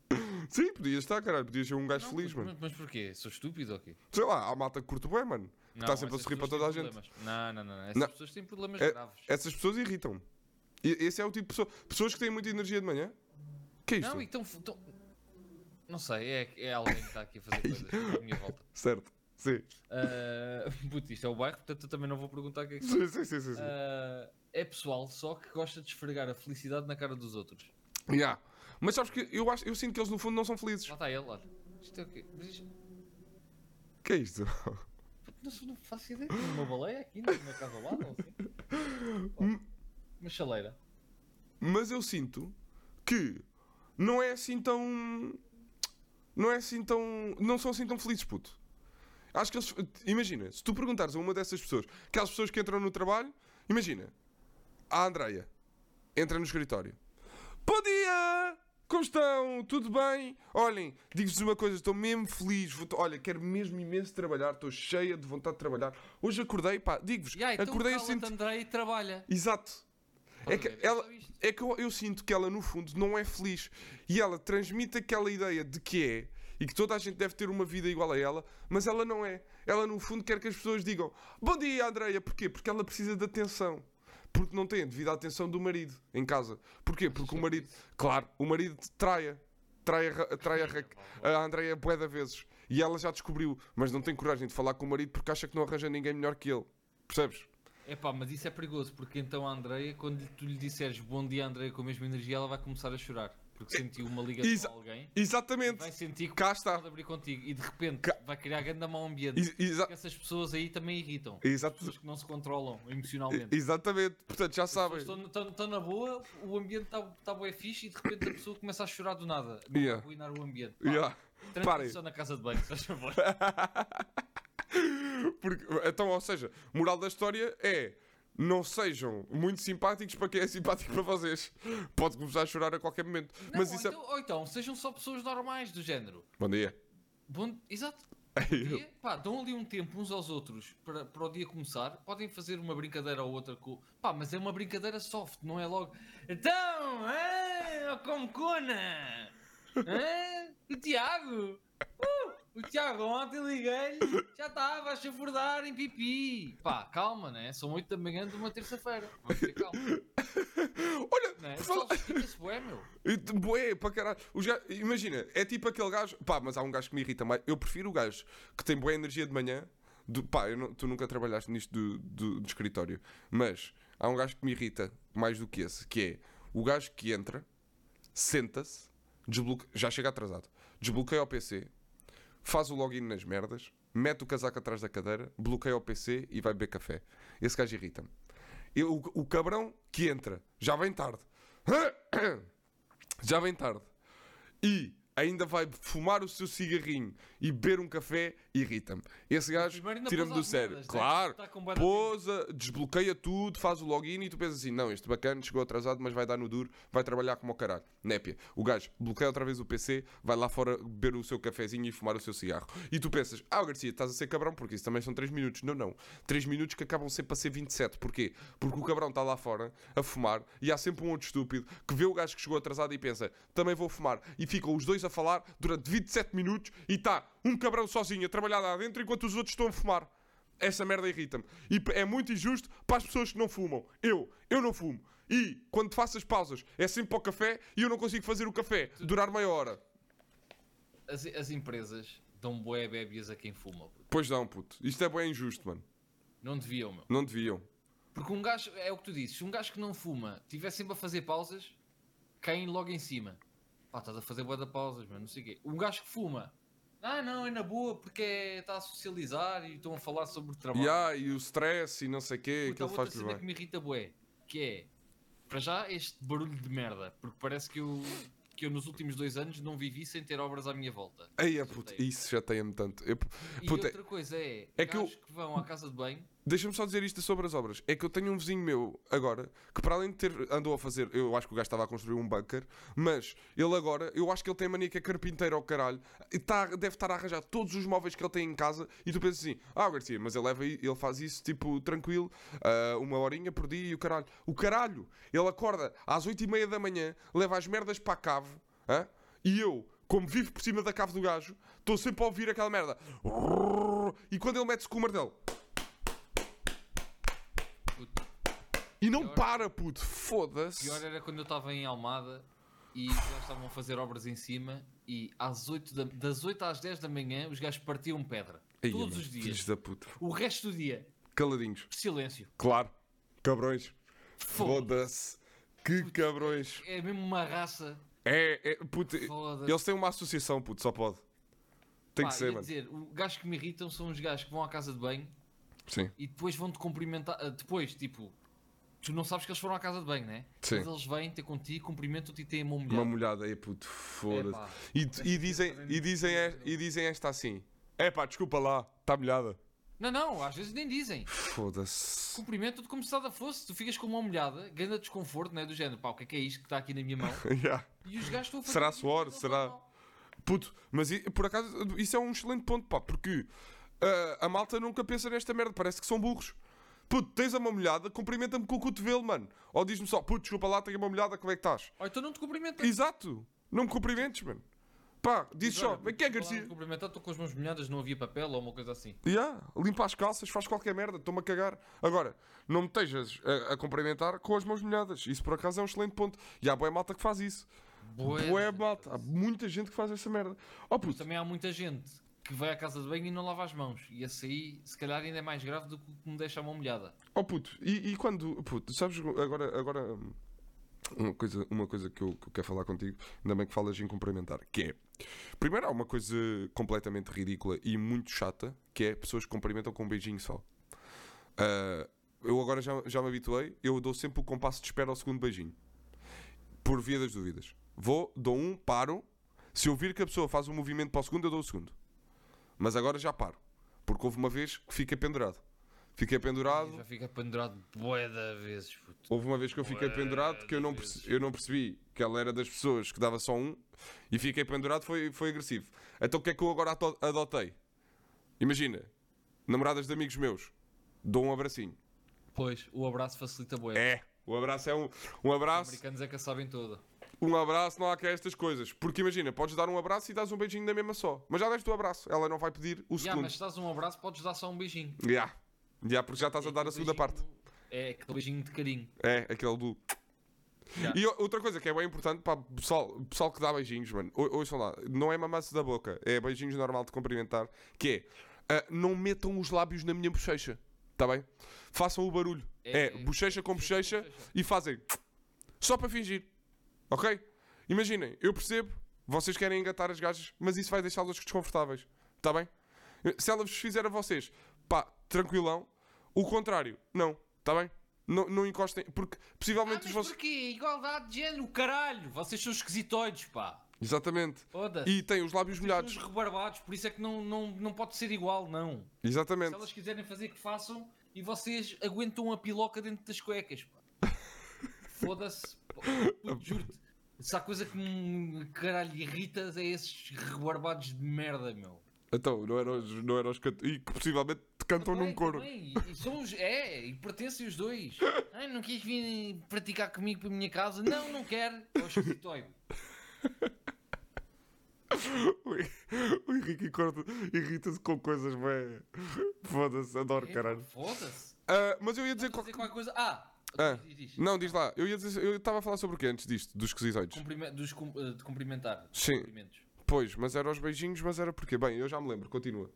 Sim, podias estar, caralho. Podias ser um gajo Não, feliz, mas, mano. mas porquê? Sou estúpido ou quê? Sei lá, há malta que curte bem, mano. Que Não, está sempre a sorrir para toda a gente. problemas. Não, não, não. não. Essas Não. pessoas têm problemas É- graves. Essas pessoas irritam-me. E- Esse é o tipo de pessoa. Pessoas que têm muita energia de manhã? Que é isto? Não, então, então. Não sei, é, é alguém que está aqui a fazer (laughs) coisas à minha volta. Certo. Sim. Uh, (laughs) puto, isto é o bairro, portanto eu também não vou perguntar o que é que Sim, sim, sim, sim. sim. Uh, É pessoal só que gosta de esfregar a felicidade na cara dos outros. Yeah. Mas sabes que eu, acho, eu sinto que eles no fundo não são felizes. Lá está ele, olha. Isto é o quê? Mas isto- Que é isto? (laughs) Não, não faço ideia. Tem uma baleia aqui na minha casa lado ou assim? Hum. Uma chaleira. Mas eu sinto que não é assim tão. Não é assim tão. Não são assim tão felizes, puto. Acho que eles. Imagina, se tu perguntares a uma dessas pessoas, aquelas pessoas que entram no trabalho, imagina, a Andreia entra no escritório. Bom dia! Como estão? Tudo bem? Olhem, digo-vos uma coisa, estou mesmo feliz. Vou- olha, quero mesmo imenso trabalhar, estou cheia de vontade de trabalhar. Hoje acordei, pá, digo-vos, então acordei cala-te, sentir. André e trabalha. Exato. É que? É ela, é que eu, eu sinto que ela, no fundo, não é feliz. E ela transmite aquela ideia de que é e que toda a gente deve ter uma vida igual a ela, mas ela não é. Ela, no fundo, quer que as pessoas digam: Bom dia, Andreia. Porquê? Porque ela precisa de atenção. Porque não tem a devida atenção do marido em casa. Porquê? Porque o marido, claro, o marido traia. Trai a, ra- trai a, a de vezes. E ela já descobriu, mas não tem coragem de falar com o marido porque acha que não arranja ninguém melhor que ele. Percebes? Epá, mas isso é perigoso, porque então a Andreia, quando tu lhe disseres bom dia Andreia com a mesma energia, ela vai começar a chorar. Porque sentiu uma ligação Exa- a alguém, Exatamente. vai sentir que Cá está. pode abrir contigo e de repente Cá- vai criar grande mau ambiente. Ex- exa- essas pessoas aí também irritam. Exato. Pessoas que não se controlam emocionalmente. Exatamente. Portanto, já As pessoas sabem. Estão, na boa, o ambiente está tá bué fixe e de repente a pessoa começa a chorar do nada. Não Yeah. vai arruinar o ambiente. Pá, Yeah. Parem. Na casa de banho, se faz favor. (laughs) Porque, então, ou seja, moral da história é não sejam muito simpáticos para quem é simpático para vocês. Pode começar a chorar a qualquer momento. Não, Mas ou, isso é. então, ou então, sejam só pessoas normais do género. Bom dia. Bom, exato. (laughs) Dia. Pá, dão ali um tempo uns aos outros para, para o dia começar. Podem fazer uma brincadeira ou outra com. Pá, mas é uma brincadeira soft, não é logo. Então, é, como cona! É, o Tiago! Uh, o Tiago, ontem liguei-lhe, já estava a chafurdar em pipi. Pá, calma, né? São 8 da manhã de uma terça-feira. Vamos ter calma. Olha, Né? estica-se bué, meu. Bué, para caralho. Imagina, é tipo aquele gajo. Pá, mas há um gajo que me irrita mais. Eu prefiro o gajo que tem boa energia de manhã. Do, pá, não- tu nunca trabalhaste nisto do, do- do escritório. Mas há um gajo que me irrita mais do que esse. Que é o gajo que entra, senta-se, desbloque... já chega atrasado, desbloqueia o PC, faz o login nas merdas, mete o casaco atrás da cadeira, bloqueia o PC e vai beber café. Esse gajo irrita-me. O, o cabrão que entra, já vem tarde. (coughs) Já vem tarde. E ainda vai fumar o seu cigarrinho e beber um café, irrita-me. Esse gajo tira-me do sério. merdas, né? Claro, de pousa, desbloqueia tudo, faz o login e tu pensas assim: não, este bacana chegou atrasado, mas vai dar no duro, vai trabalhar como o caralho. Népia. O gajo bloqueia outra vez o PC, vai lá fora beber o seu cafezinho e fumar o seu cigarro. E tu pensas: ah, Garcia, estás a ser cabrão, porque isso também são 3 minutos. Não, não. 3 minutos que acabam sempre a ser 27. Porquê? Porque o cabrão está lá fora a fumar e há sempre um outro estúpido que vê o gajo que chegou atrasado e pensa: também vou fumar. E ficam os dois a falar durante 27 minutos e está um cabrão sozinho a trabalhar lá dentro enquanto os outros estão a fumar. Essa merda irrita-me. E é muito injusto para as pessoas que não fumam. Eu, eu não fumo. E quando faço as pausas é sempre para o café e eu não consigo fazer o café durar meia hora. As, as empresas dão bué bébias a quem fuma. puto. Pois não, puto. Isto é bem injusto, mano. Não deviam, meu. Não deviam. Porque um gajo, é o que tu dizes, se um gajo que não fuma estiver sempre a fazer pausas, caem logo em cima. Pá, estás a fazer boa da pausas, mano, não sei o quê. Um gajo que fuma. Ah, não, é na boa porque é- está a socializar e estão a falar sobre trabalho. Yeah, e o stress e não sei o quê, Puta, aquilo outra faz-lhe cena que me irrita bué, que é, para já, este barulho de merda, porque parece que eu, que eu nos últimos dois anos não vivi sem ter obras à minha volta. Ei, é Isso já tem-me tanto. Eu- E puta, outra coisa é, é que eu- gajos que vão à casa de banho, Deixa-me só dizer isto sobre as obras. É que eu tenho um vizinho meu agora que, para além de ter andou a fazer, eu acho que o gajo estava a construir um bunker, mas ele agora, eu acho que ele tem mania que é carpinteiro ao caralho, e tá, deve estar a arranjar todos os móveis que ele tem em casa. E tu pensas assim: ah, Garcia, mas ele, leva, ele faz isso tipo tranquilo, ah, uma horinha por dia e o caralho. O caralho, ele acorda às 8 e meia da manhã, leva as merdas para a cave, e eu. Como vivo por cima da cave do gajo, estou sempre a ouvir aquela merda. E quando ele mete-se com o martelo, puto, E não Pior. para, puto. Foda-se. pior era quando eu estava em Almada e os gajos estavam a fazer obras em cima e às 8 da- das 8 às 10 da manhã os gajos partiam pedra. Todos mano, os dias. Da puta. O resto do dia, Caladinhos. silêncio. Claro. Cabrões. Foda-se. Que cabrões. É mesmo uma raça. É, é, puto. Foda-se. Eles têm uma associação, puto, só pode. Tem Pá, que ser, mano. dizer, o gajos que me irritam são os gajos que vão à casa de banho Sim. e depois vão-te cumprimentar. ah, Depois, tipo, tu não sabes que eles foram à casa de banho, né? Sim. Mas eles vêm ter contigo, cumprimentam-te e têm a mão molhada. Uma molhada aí, puto. Foda-se. E, e, dizem, e, dizem, e, e dizem esta assim: é pá, desculpa lá, está molhada. Não, não, às vezes nem dizem. Foda-se. Cumprimento-te como se nada fosse. Tu ficas com uma molhada, ganha desconforto, né? Do género, pá, o que é que é isto que está aqui na minha mão? (laughs) Yeah. E os gajos estão a fazer. Será suor? Será- mal. Puto, mas por acaso isso é um excelente ponto, pá, porque ah, a malta nunca pensa nesta merda, parece que são burros. Puto, tens a mão molhada, cumprimenta-me com o cotovelo, mano. Ou diz-me só, puto, desculpa lá, tenho a mão molhada, como é que estás? Ou então não te cumprimenta. Exato, não me cumprimentes, mano. Pá, diz só, Olha, o que é Garcia? Cumprimentar, estou com as mãos molhadas, não havia papel ou uma coisa assim. Yeah, limpa as calças, faz qualquer merda, estou-me a cagar. Agora, não me estejas a, a cumprimentar com as mãos molhadas. Isso por acaso é um excelente ponto. E há boa malta que faz isso. Boa gente malta. Há muita gente que faz essa merda. Oh, Mas puto, também há muita gente que vai à casa de banho e não lava as mãos. E esse aí, se calhar, ainda é mais grave do que o que me deixa a mão molhada. Oh puto, e, e quando. Puto, sabes, agora. agora uma coisa, uma coisa que, eu, que eu quero falar contigo, ainda bem que falas em cumprimentar, que é. Primeiro, há uma coisa completamente ridícula e muito chata, que é pessoas que cumprimentam com um beijinho só. Ah, eu agora já, já me habituei, eu dou sempre o compasso de espera ao segundo beijinho. Por via das dúvidas. Vou, dou um, paro. Se eu vir que a pessoa faz um movimento para o segundo, eu dou o segundo. Mas agora já paro. Porque houve uma vez que fiquei pendurado. Fiquei pendurado. Já fica pendurado bué de vezes, puto. Houve uma vez que eu fiquei Bué pendurado que eu não, de perce- vezes. eu não percebi que ela era das pessoas que dava só um e fiquei pendurado, foi, foi agressivo. Então o que é que eu agora adotei? Imagina, namoradas de amigos meus, dou um abracinho. Pois, o abraço facilita bué. É, o abraço é um, um Os abraço, americanos é que a sabem toda. Um abraço, não há que estas coisas. Porque imagina, podes dar um abraço e dás um beijinho da mesma só. Mas já deste o abraço, ela não vai pedir o Yeah, segundo. mas se dás um abraço, podes dar só um beijinho. Yeah. Yeah, porque já estás a É dar a segunda parte. É aquele beijinho de carinho. É, aquele do. Yeah. E outra coisa que é bem importante para o pessoal, pessoal que dá beijinhos, mano, ou- ouçam lá, não é mamaço da boca, é beijinhos normal de cumprimentar, que é ah, não metam os lábios na minha bochecha, tá bem? Façam o barulho. É, É, bochecha com bochecha bochecha com bochecha. e fazem só para fingir, ok? Imaginem, eu percebo, vocês querem engatar as gajas, mas isso vai deixá-las desconfortáveis, tá bem? Se ela vos fizer a vocês, pá, tranquilão, o contrário, não, tá bem? Não, não encostem, porque Ah, possivelmente mas os vossos. porquê? Igualdade de género, caralho! Vocês são esquisitoides, pá! Exatamente. Foda-se. E tem os lábios Vocês são molhados. uns rebarbados, por isso é que não, não, não pode ser igual, não. Se Exatamente. elas quiserem fazer que façam e vocês aguentam a piloca dentro das cuecas, pá. (laughs) Foda-se. Juro-te. Se há coisa que me caralho irrita é esses rebarbados de merda, meu. Então, não eram os, não eram os cant... E que possivelmente te cantam num Também, coro. também. E, e são os, é, e pertencem os dois. (laughs) Ai, não quis vir praticar comigo para a minha casa? Não, não quero. É o escritório. (laughs) O Henrique irrita-se com coisas bem. Foda-se, adoro, É, caralho. Foda-se. Ah, mas eu ia dizer. Qual- qualquer coisa. Ah! Ah, diz, diz. Não, diz lá. Eu estava a falar sobre o quê antes disto? Dos esquisitoides. Cumprime- dos eh, de cumprimentar. dos Sim. Pois, mas era os beijinhos, mas era porque. Bem, eu já me lembro, continua.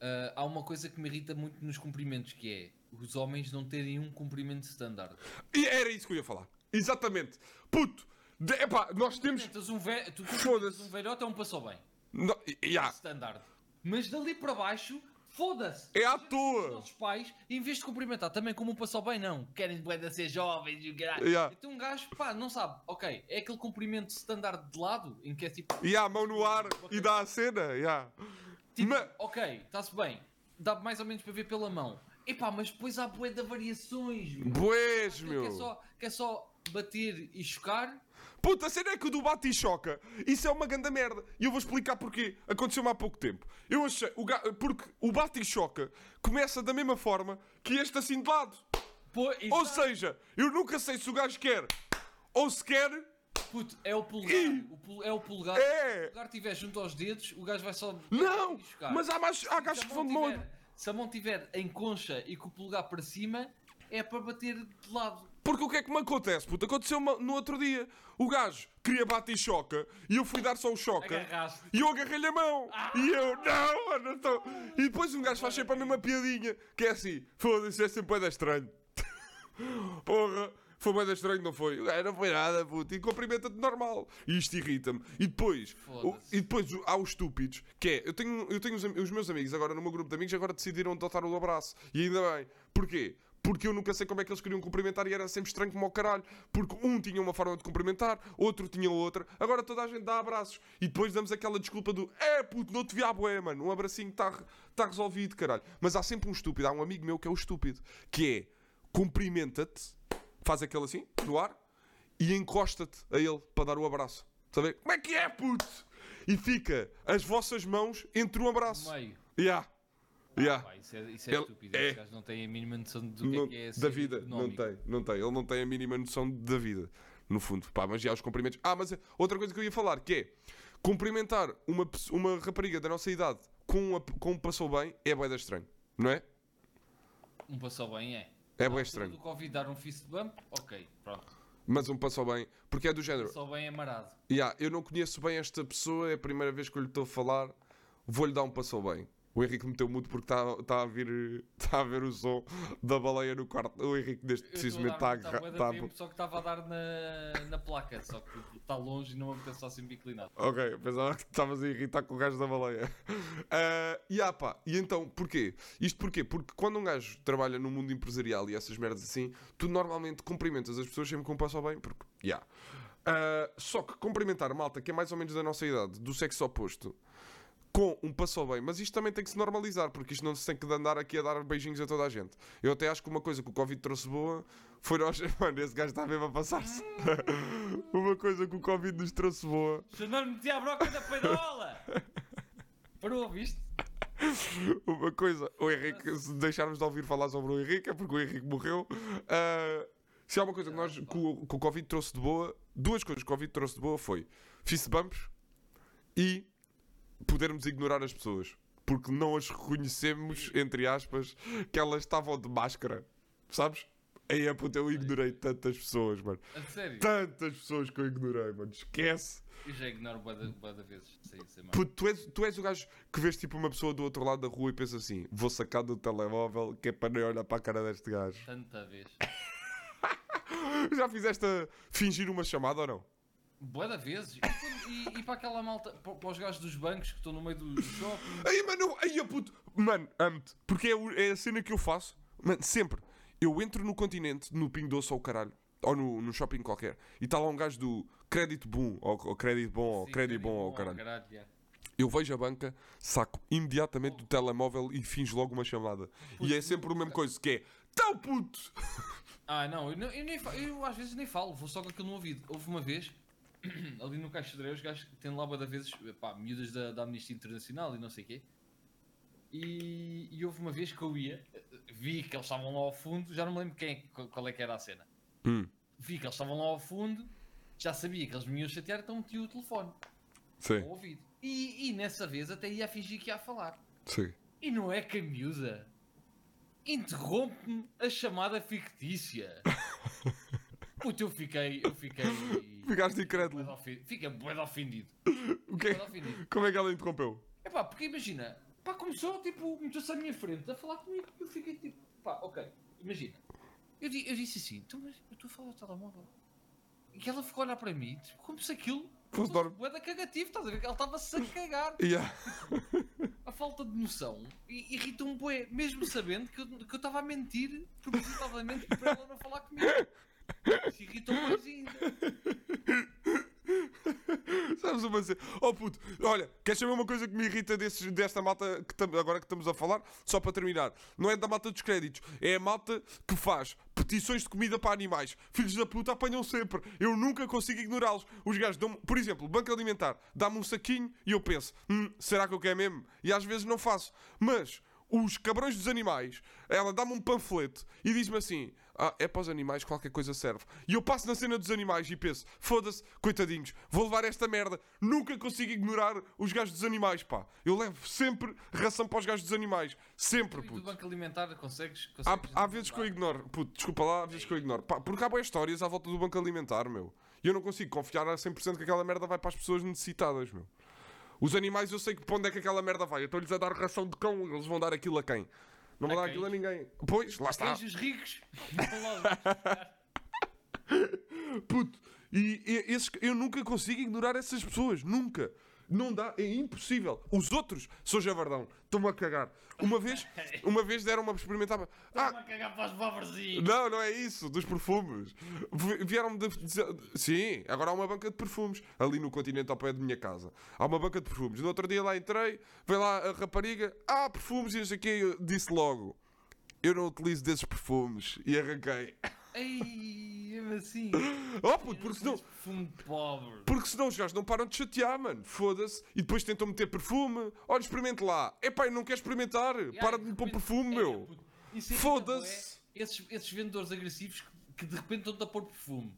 Ah, há uma coisa que me irrita muito nos cumprimentos, que é os homens não terem um cumprimento standard. E era isso que eu ia falar. Exatamente. Puto, De, epá, nós temos. Cumprimentas um velho, tu cumprimentas um velhote é um passou bem. No, yeah, Standard. Mas dali para baixo, foda-se. é à Os toa. nossos pais, em vez de cumprimentar também como um passou bem, não. Querem de ser jovens e o caralho. Yeah. Então um gajo, pá, não sabe. Ok, é aquele cumprimento standard de lado, em que é tipo... E a mão no ar e dá a cena. Yeah. tipo ok, está-se bem. Dá mais ou menos para ver pela mão. Epá, mas depois há bué de variações, meu. Boés, Que é meu. só, que é só bater e chocar. Puta, a cena é que o do bate e choca. Isso é uma grande merda. E eu vou explicar porquê. Aconteceu-me há pouco tempo. Eu achei. O ga... Porque o bate e choca começa da mesma forma que este assim de lado. Pô, Ou seja, eu nunca sei se o gajo quer ou se quer. Puto, é o polegar. Ih! O pul- é o polegar. É! Se o polegar estiver junto aos dedos, o gajo vai só. Não! e. Mas há, mais, há gajos que mão vão de tiver- Se a mão estiver em concha e com o polegar para cima, é para bater de lado. Porque o que é que me acontece, puto? Aconteceu no outro dia. O gajo queria bate e choca e eu fui dar só o choca. Agarraste. E eu agarrei-lhe a mão. E eu, não, não tô... E depois um gajo faz sempre a mesma piadinha. Que é assim, foda-se, é sempre da estranho. (laughs) Porra, foi da estranho, não foi? Gajo não foi nada, puto. E cumprimenta-te normal. E isto irrita-me. E depois, o- e depois há os estúpidos, que é, eu tenho, eu tenho os, os meus amigos agora no meu grupo de amigos agora decidiram adotar o abraço. E ainda bem. Porquê? Porque eu nunca sei como é que eles queriam cumprimentar e era sempre estranho como ao caralho. Porque um tinha uma forma de cumprimentar, outro tinha outra. Agora toda a gente dá abraços. E depois damos aquela desculpa do é puto, não te vi à boé, mano. Um abracinho está tá resolvido, caralho. Mas há sempre um estúpido. Há um amigo meu que é o estúpido. Que é, cumprimenta-te, faz aquele assim, no ar, e encosta-te a ele para dar o abraço. A ver? Como é que é, puto? E fica as vossas mãos entre um abraço. Meio. Yeah. Yeah. Pá, isso é, isso é Ele- estúpido. é. Não têm a mínima noção do que Não- é que é da vida, não tem, não tem. Ele não tem a mínima noção da vida, no fundo. Pá, mas já os cumprimentos. Ah, mas outra coisa que eu ia falar, que é cumprimentar uma, uma rapariga da nossa idade com, a, com um passou bem é bué da estranho, não é? Um passou bem, é. É altura estranho. do Covid dar um fist bump, ok, pronto. Mas um passou bem, porque é do género. Passou bem amarado. Yeah, eu não conheço bem esta pessoa, é a primeira vez que eu lhe estou a falar, vou-lhe dar um passou bem. O Henrique meteu mudo porque está tá a, vir, (laughs) tá a ver o som da baleia no quarto. O Henrique neste dar está a tá a- tempo, só que estava a dar na, na placa, só que está longe e não me só sempre inclinado. Ok, pensava que estavas a irritar com o gajo da baleia. Ah, e ah pá, e então, porquê? Isto porquê? Porque quando um gajo trabalha no mundo empresarial e essas merdas assim, tu normalmente cumprimentas as pessoas sempre com um passo ao bem, porque, yeah. Ah, só que cumprimentar malta que é mais ou menos da nossa idade, do sexo oposto, com um passo ao bem, mas isto também tem que se normalizar, porque isto não se tem que andar aqui a dar beijinhos a toda a gente. Eu até acho que uma coisa que o Covid trouxe boa foi nós. (laughs) Mano, esse gajo está mesmo a passar-se. (laughs) uma coisa que o Covid nos trouxe boa Se não lhe meti a broca da peidola! (laughs) Parou, viste? Uma coisa, o Henrique, se deixarmos de ouvir falar sobre o Henrique, é porque o Henrique morreu. Ah, se há uma coisa que, nós, que, o, que o Covid trouxe de boa, duas coisas que o Covid trouxe de boa foi fist bumps e podermos ignorar as pessoas. Porque não as reconhecemos, entre aspas, que elas estavam de máscara. Sabes? Aí é puta, eu ignorei tantas pessoas, mano. A sério? Tantas pessoas que eu ignorei, mano. Esquece. Eu já ignoro bué de vezes. Sei. Puto, tu, és, tu és o gajo que vês tipo uma pessoa do outro lado da rua e pensa assim: vou sacar do telemóvel que é para nem olhar para a cara deste gajo. Tanta vez. (laughs) Já fizeste a fingir uma chamada ou não? De vezes. E, e- e para aquela malta, para, para os gajos dos bancos que estão no meio do shopping. Aí, mano, aí, puto, mano, amo-te, porque é, é a cena que eu faço, mano, sempre. Eu entro no continente, no Pingo Doce ou caralho, ou no, no shopping qualquer, e está lá um gajo do crédito bom, ou, ou crédito bom, ou Sim, crédito bom, ou caralho. yeah. Eu vejo a banca, saco imediatamente do telemóvel e finjo logo uma chamada. E é sempre a mesma coisa, que é, tão puto! Ah, não, eu, eu nem eu às vezes nem falo, vou só com aquilo no ouvido. Houve uma vez, (clears throat) ali no Caixa de os gajos têm lá de vezes, pá, miúdas da, da Amnistia Internacional e não sei o quê. E, e houve uma vez que eu ia, vi que eles estavam lá ao fundo, já não me lembro quem, é qual- é que era a cena. Hum, Vi que eles estavam lá ao fundo, já sabia que eles me iam chatear, então meti o telefone sim, ao ouvido. E, e nessa vez até ia fingir que ia falar. sim. E não é que a miúda interrompe-me a chamada fictícia. (laughs) Puta, eu fiquei. Eu fiquei. Ficaste incrédulo. Fiquei bué ofendido. O quê? Ofendido. Como é que ela interrompeu? É pá, porque imagina, pá, começou, tipo, meteu-se à minha frente a falar comigo. Eu fiquei tipo, pá, ok, imagina. Eu, eu disse assim, então, mas eu estou a falar ao telemóvel. E ela ficou a olhar para mim, tipo, como se aquilo Fosse bué da cagativo, estás a ver? Ela estava-se a cagar. Yeah. (laughs) A falta de noção i- irritou-me bué, mesmo sabendo que eu que eu estava a mentir propositadamente para ela não falar comigo. Isso irritou mais ainda. Sabes uma cena? Oh puto, olha, queres saber uma coisa que me irrita desses, desta malta que tam- agora que estamos a falar? Só para terminar, não é da malta dos créditos, é a malta que faz petições de comida para animais. Filhos da puta apanham sempre. Eu nunca consigo ignorá-los. Os gajos dão por exemplo, banco alimentar, dá-me um saquinho e eu penso, hum, será que eu quero mesmo? E às vezes não faço. Mas os cabrões dos animais, ela dá-me um panfleto e diz-me assim: Ah, é para os animais, qualquer coisa serve. E eu passo na cena dos animais e penso: Foda-se, coitadinhos, vou levar esta merda. Nunca consigo ignorar os gajos dos animais, pá. Eu levo sempre ração para os gajos dos animais. Sempre, E do puto. banco alimentar consegues? Há, consegues há vezes que eu ignoro, puto, desculpa lá, há vezes que eu ignoro. Pá, porque há boas histórias à volta do banco alimentar, meu. E eu não consigo confiar a 100% que aquela merda vai para as pessoas necessitadas, meu. Os animais eu sei que para onde é que aquela merda vai. Eu estou-lhes a dar ração de cão, eles vão dar aquilo a quem? Não vão A dar aquilo a ninguém. Pois, lá está. Anjos ricos. (laughs) Puto, e, e esses, eu nunca consigo ignorar essas pessoas, nunca. Não dá, é impossível. Os outros, sou javardão, estou-me a cagar. Uma vez, (laughs) uma vez deram uma experimentar. Ah, a cagar para os pobrezinhos. Não, não é isso, dos perfumes. Vi- Vieram-me de, Sim, agora há uma banca de perfumes ali no continente ao pé da minha casa. Há uma banca de perfumes. No outro dia lá entrei, veio lá a rapariga, ah, perfumes e não sei o quê. Eu disse logo, eu não utilizo desses perfumes. E arranquei. Ei, é assim. (laughs) Oh puto, porque senão, de pobre. porque senão os gajos não param de chatear, mano. Foda-se. E depois tentam meter perfume. Olha, experimente lá. Epá, eu não quero experimentar. Para de me pôr perfume, meu. Foda-se. Esses, esses vendedores agressivos que, que de repente estão-te a pôr perfume.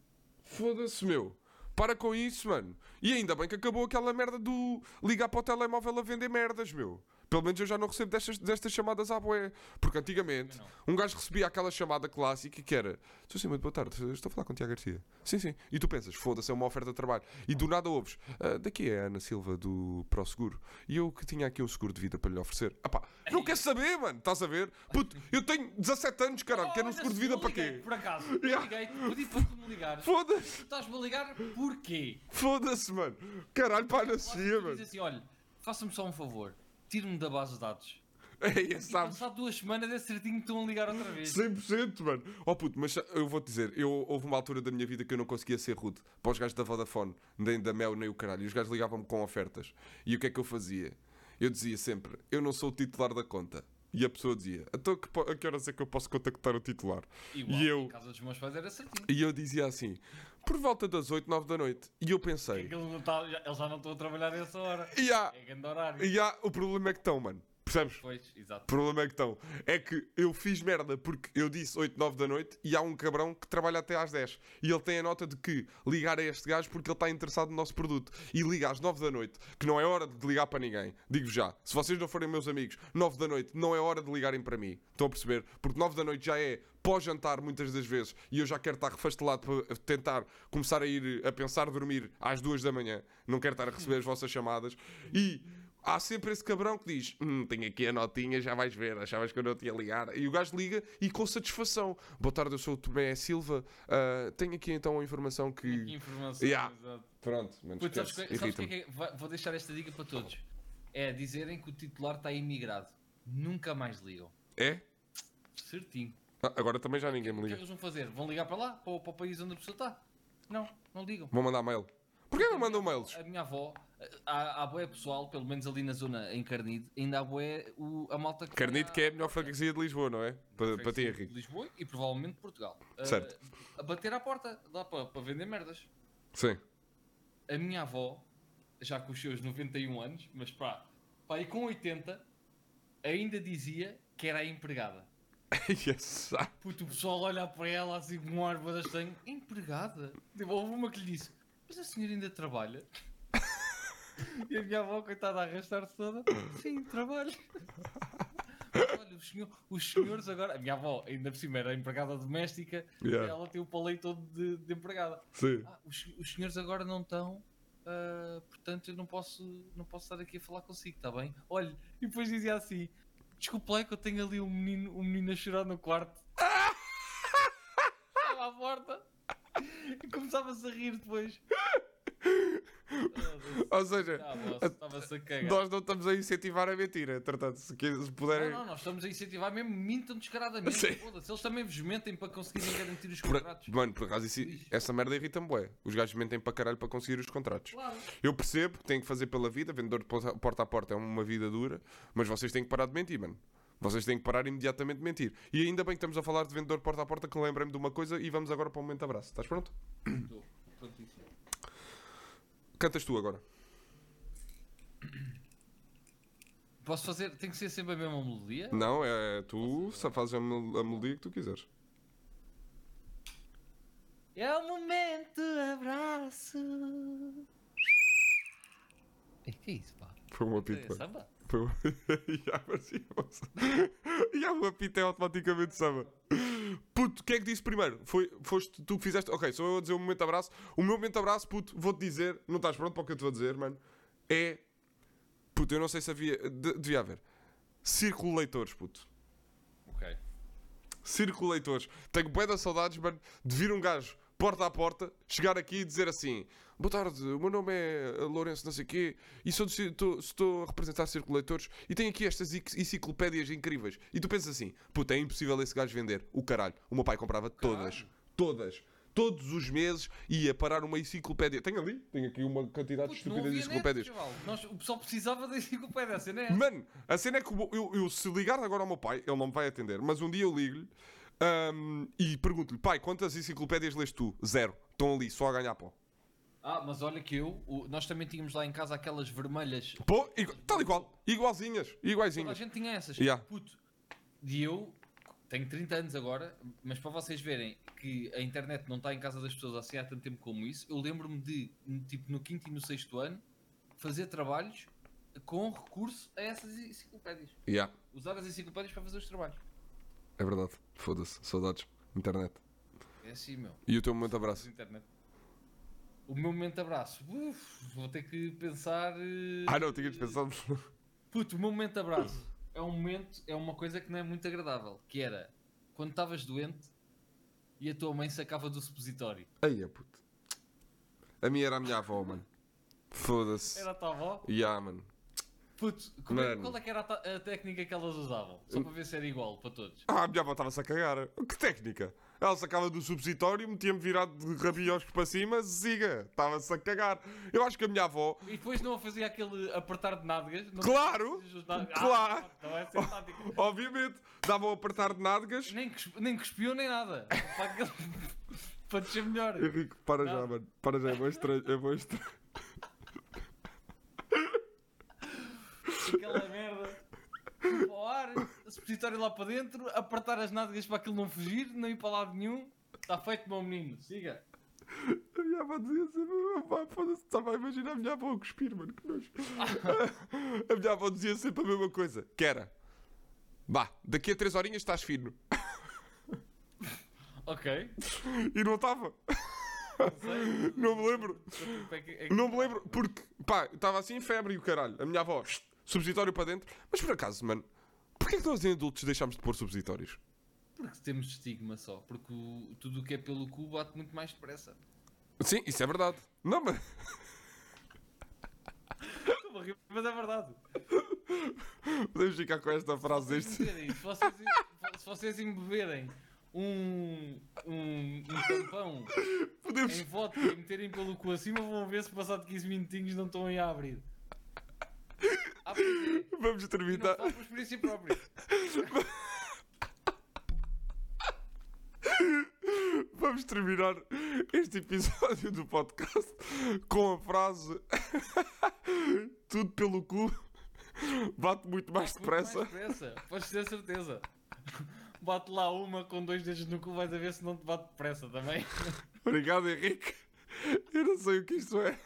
Foda-se, meu. Para com isso, mano. E ainda bem que acabou aquela merda do ligar para o telemóvel a vender merdas, meu. Pelo menos eu já não recebo destas, destas chamadas à boé. Porque antigamente um gajo recebia aquela chamada clássica que era Sou sim, muito boa tarde, estou a falar com o Tiago Garcia. Sim, sim. E tu pensas, foda-se, é uma oferta de trabalho. E do nada ouves, "Ah, daqui é a Ana Silva do ProSeguro. E eu que tinha aqui um seguro de vida para lhe oferecer. Ah pá, não quer saber, mano, estás a ver? Puto, eu tenho 17 anos, caralho, quero um seguro de vida para quê? Por acaso, eu (laughs) Yeah. liguei, pedi para tu me ligares. Foda-se, estás-me a ligar porquê? foda-se, mano. Caralho, pá, na cia, Diz mano. assim, olha, faça-me só um favor. Tire-me da base de dados. É, sabes? passar duas semanas é certinho que estão a ligar outra vez. 100%, mano. Oh puto, mas eu vou-te dizer, eu, houve uma altura da minha vida que eu não conseguia ser rude para os gajos da Vodafone, nem da Mel, nem o caralho. E os gajos ligavam-me com ofertas. E o que é que eu fazia? Eu dizia sempre, eu não sou o titular da conta. E a pessoa dizia, então que, a que horas é que eu posso contactar o titular? Igual, e eu, em casa dos meus pais era certinho. e eu dizia assim, por volta das 8, 9 da noite. E eu pensei, já- eles já não estão a trabalhar nessa hora. e há, É grande horário. e há, o problema é que estão, mano. Percebes? Pois, exato. O problema é que estão. É que eu fiz merda porque eu disse 8, 9 da noite e há um cabrão que trabalha até às 10. E ele tem a nota de que ligar a este gajo porque ele está interessado no nosso produto. E liga às 9 da noite, que não é hora de ligar para ninguém. Digo já. Se vocês não forem meus amigos, 9 da noite não é hora de ligarem para mim. Estão a perceber? Porque 9 da noite já é pós-jantar muitas das vezes e eu já quero estar refastelado para tentar começar a ir a pensar dormir às 2 da manhã. Não quero estar a receber as vossas chamadas. E há sempre esse cabrão que diz: Hum, tenho aqui a notinha, já vais ver, achavas que eu não ia ligar. E o gajo liga e com satisfação: Boa tarde, eu sou o Tomé Silva, ah, tenho aqui então a informação Que que. informação. Yeah. exato. Pronto, menos Putz, sabes, que- sabes que é que é? Vou deixar esta dica para todos. É dizerem que o titular está imigrado. Nunca mais ligam. É? Certinho. Ah, agora também já ninguém me O que é que liga. eles vão fazer? Vão ligar para lá? Para, o- para o país onde a pessoa está? Não, não ligam. Vou mandar mail. Porquê não mandam mails? A minha avó, há, há boé pessoal, pelo menos ali na zona em Carnide, ainda há boé o, a malta que. Carnide que é a melhor freguesia de Lisboa, não é? Para, para ti, Henrique. Lisboa e provavelmente Portugal. Ah, Certo. a bater à porta, lá para, para vender merdas. Sim. A minha avó, já com os seus 91 anos, mas pá, pá, e com 80, ainda dizia que era a empregada. yes. ah, Puto, o pessoal olha para ela assim com um ar estranho. Empregada? Tipo, houve uma que lhe disse, mas a senhora ainda trabalha? E a minha avó, coitada, a arrastar-se toda. Sim, trabalho. Mas olha, os, senhor- os senhores agora... A minha avó, ainda por cima, era empregada doméstica. Yeah. E ela tem o palei todo de, de empregada. Sim. Ah, os, os senhores agora não estão... ah, portanto, eu não posso, não posso estar aqui a falar consigo, está bem? Olha, e depois dizia assim: Desculpa lá que eu tenho ali um menino, um menino a chorar no quarto. (laughs) Estava à porta. E começava-se a rir depois. Ou seja, Estava-se a nós não estamos a incentivar a mentira. Entretanto, se, que- se puderem. Não, não, nós estamos a incentivar mesmo, mintam descaradamente. Foda-se, eles também vos mentem para conseguirem garantir os Por- contratos. mano, por acaso, isso- essa merda irrita-me, bué. Os gajos mentem para caralho para conseguir os contratos. Claro. Eu percebo que têm que fazer pela vida, vendedor de porta a porta é uma vida dura, mas vocês têm que parar de mentir, mano. Vocês têm que parar imediatamente de mentir. E ainda bem que estamos a falar de vendedor porta a porta, que lembrei-me de uma coisa e vamos agora para o momento abraço. Estás pronto? Estou. Cantas tu agora. Posso fazer? Tem que ser sempre a mesma melodia? Não, é tu só fazes a, mel- a melodia que tu quiseres. É o momento abraço. E que é isso, pá? Foi um apito. É samba? Foi um... (laughs) Já, parecia, moça. (laughs) Já, o apito é automaticamente samba. Puto, o que é que disse primeiro? Foi, foste tu que fizeste. Ok, sou eu a dizer o momento abraço. O meu momento abraço, puto, vou-te dizer. Não estás pronto para o que eu te vou dizer, mano? É. Puto, eu não sei se havia. de- devia haver. Círculo leitores, puto. Ok. Círculo leitores. Tenho bué saudades, mano, de vir um gajo porta a porta, chegar aqui e dizer assim: Boa tarde, o meu nome é Lourenço, não sei o quê, e sou do tô- estou a representar Círculo Leitores e tenho aqui estas enc- enciclopédias incríveis. E tu pensas assim: Puta, é impossível esse gajo vender. O caralho. O meu pai comprava todas. Caralho. Todas. Todos os meses ia parar uma enciclopédia. Tenho ali, tenho aqui uma quantidade Puto, estúpida de enciclopédias. Nós, o pessoal precisava da enciclopédia, a cena é. Mano, a cena é que o- eu, eu, se ligar agora ao meu pai, ele não me vai atender, mas um dia eu ligo-lhe ahm, e pergunto-lhe, pai, quantas enciclopédias lês tu? Zero. Estão ali, só a ganhar pó. Ah, mas olha que eu, o- nós também tínhamos lá em casa aquelas vermelhas. Pô, igu- tal qual. Igualzinhas. Toda a gente tinha essas. Yeah. Puto. E eu tenho 30 anos agora, mas para vocês verem que a internet não está em casa das pessoas assim há tanto tempo como isso, eu lembro-me de, tipo, no quinto e no sexto ano, fazer trabalhos com recurso a essas enciclopédias. Yeah, Usar as enciclopédias para fazer os trabalhos. É verdade. Foda-se. Saudades. Internet. É assim, meu. E o teu momento abraço? Internet. O meu momento abraço. Uf, vou ter que pensar. eh, Ah, não, tinhas pensado. Puto, o meu momento abraço é um momento, é uma coisa que não é muito agradável. Que era quando estavas doente e a tua mãe sacava do supositório. Aí é puto. A minha era a minha avó, mano. Foda-se. Era a tua avó? Yeah, mano. Puto, é- Mano. qual é que era a, ta- a técnica que elas usavam? Só para ver se era igual para todos. Ah, a minha avó estava-se a cagar. Que técnica? Ela sacava do supositório, metia-me virado de rabioscos para cima, siga. Estava-se a cagar. Eu acho que a minha avó. E depois não fazia aquele apertar de nádegas? Não Claro! ajudar- Claro! Ah, não é essa a tática. (laughs) Obviamente, davam a apertar de nádegas. Nem, cusp- nem cuspiu nem nada. (laughs) para, aquele- (laughs) para descer melhor. Henrique, para já, mano. Para já, é bom estranho. É bom estranho. aquela merda para o ar, supositório lá para dentro, apertar as nádegas para aquilo não fugir, não ir para lado nenhum. Está feito, meu menino, siga. A minha avó dizia sempre, pá, foda-se, estava a imaginar a minha avó a cuspir, mano, que nojo. (laughs) a minha avó dizia sempre a mesma coisa, que era, vá, daqui a três horinhas estás fino. (laughs) Ok. E não estava. Não sei. Não me lembro. É que- é que- Não me lembro, porque, pá, estava assim em febre e o caralho. A minha avó, subsidiário para dentro. Mas por acaso, mano, porquê que nós em adultos deixámos de pôr subsidiários? Porque temos estigma só. Porque o- tudo o que é pelo cu bate muito mais depressa. Sim, isso é verdade. Não, mas... Estou a rir, Mas é verdade. Podemos ficar com esta frase Vocês deste... se, vocês, se vocês embeberem um, um, um tampão Podemos... em vodka e meterem pelo cu acima, vão ver se passado 15 minutinhos não estão aí a abrir. Ah. Vamos (laughs) não terminar... falo por experiência própria. (laughs) Vamos terminar este episódio do podcast com a frase (laughs) Tudo pelo cu bate muito mais Muito depressa. Mais depressa. Podes ter certeza. Bate lá uma com dois dedos no cu, vais a ver se não te bate depressa também. Obrigado, Henrique. Eu não sei o que isto é.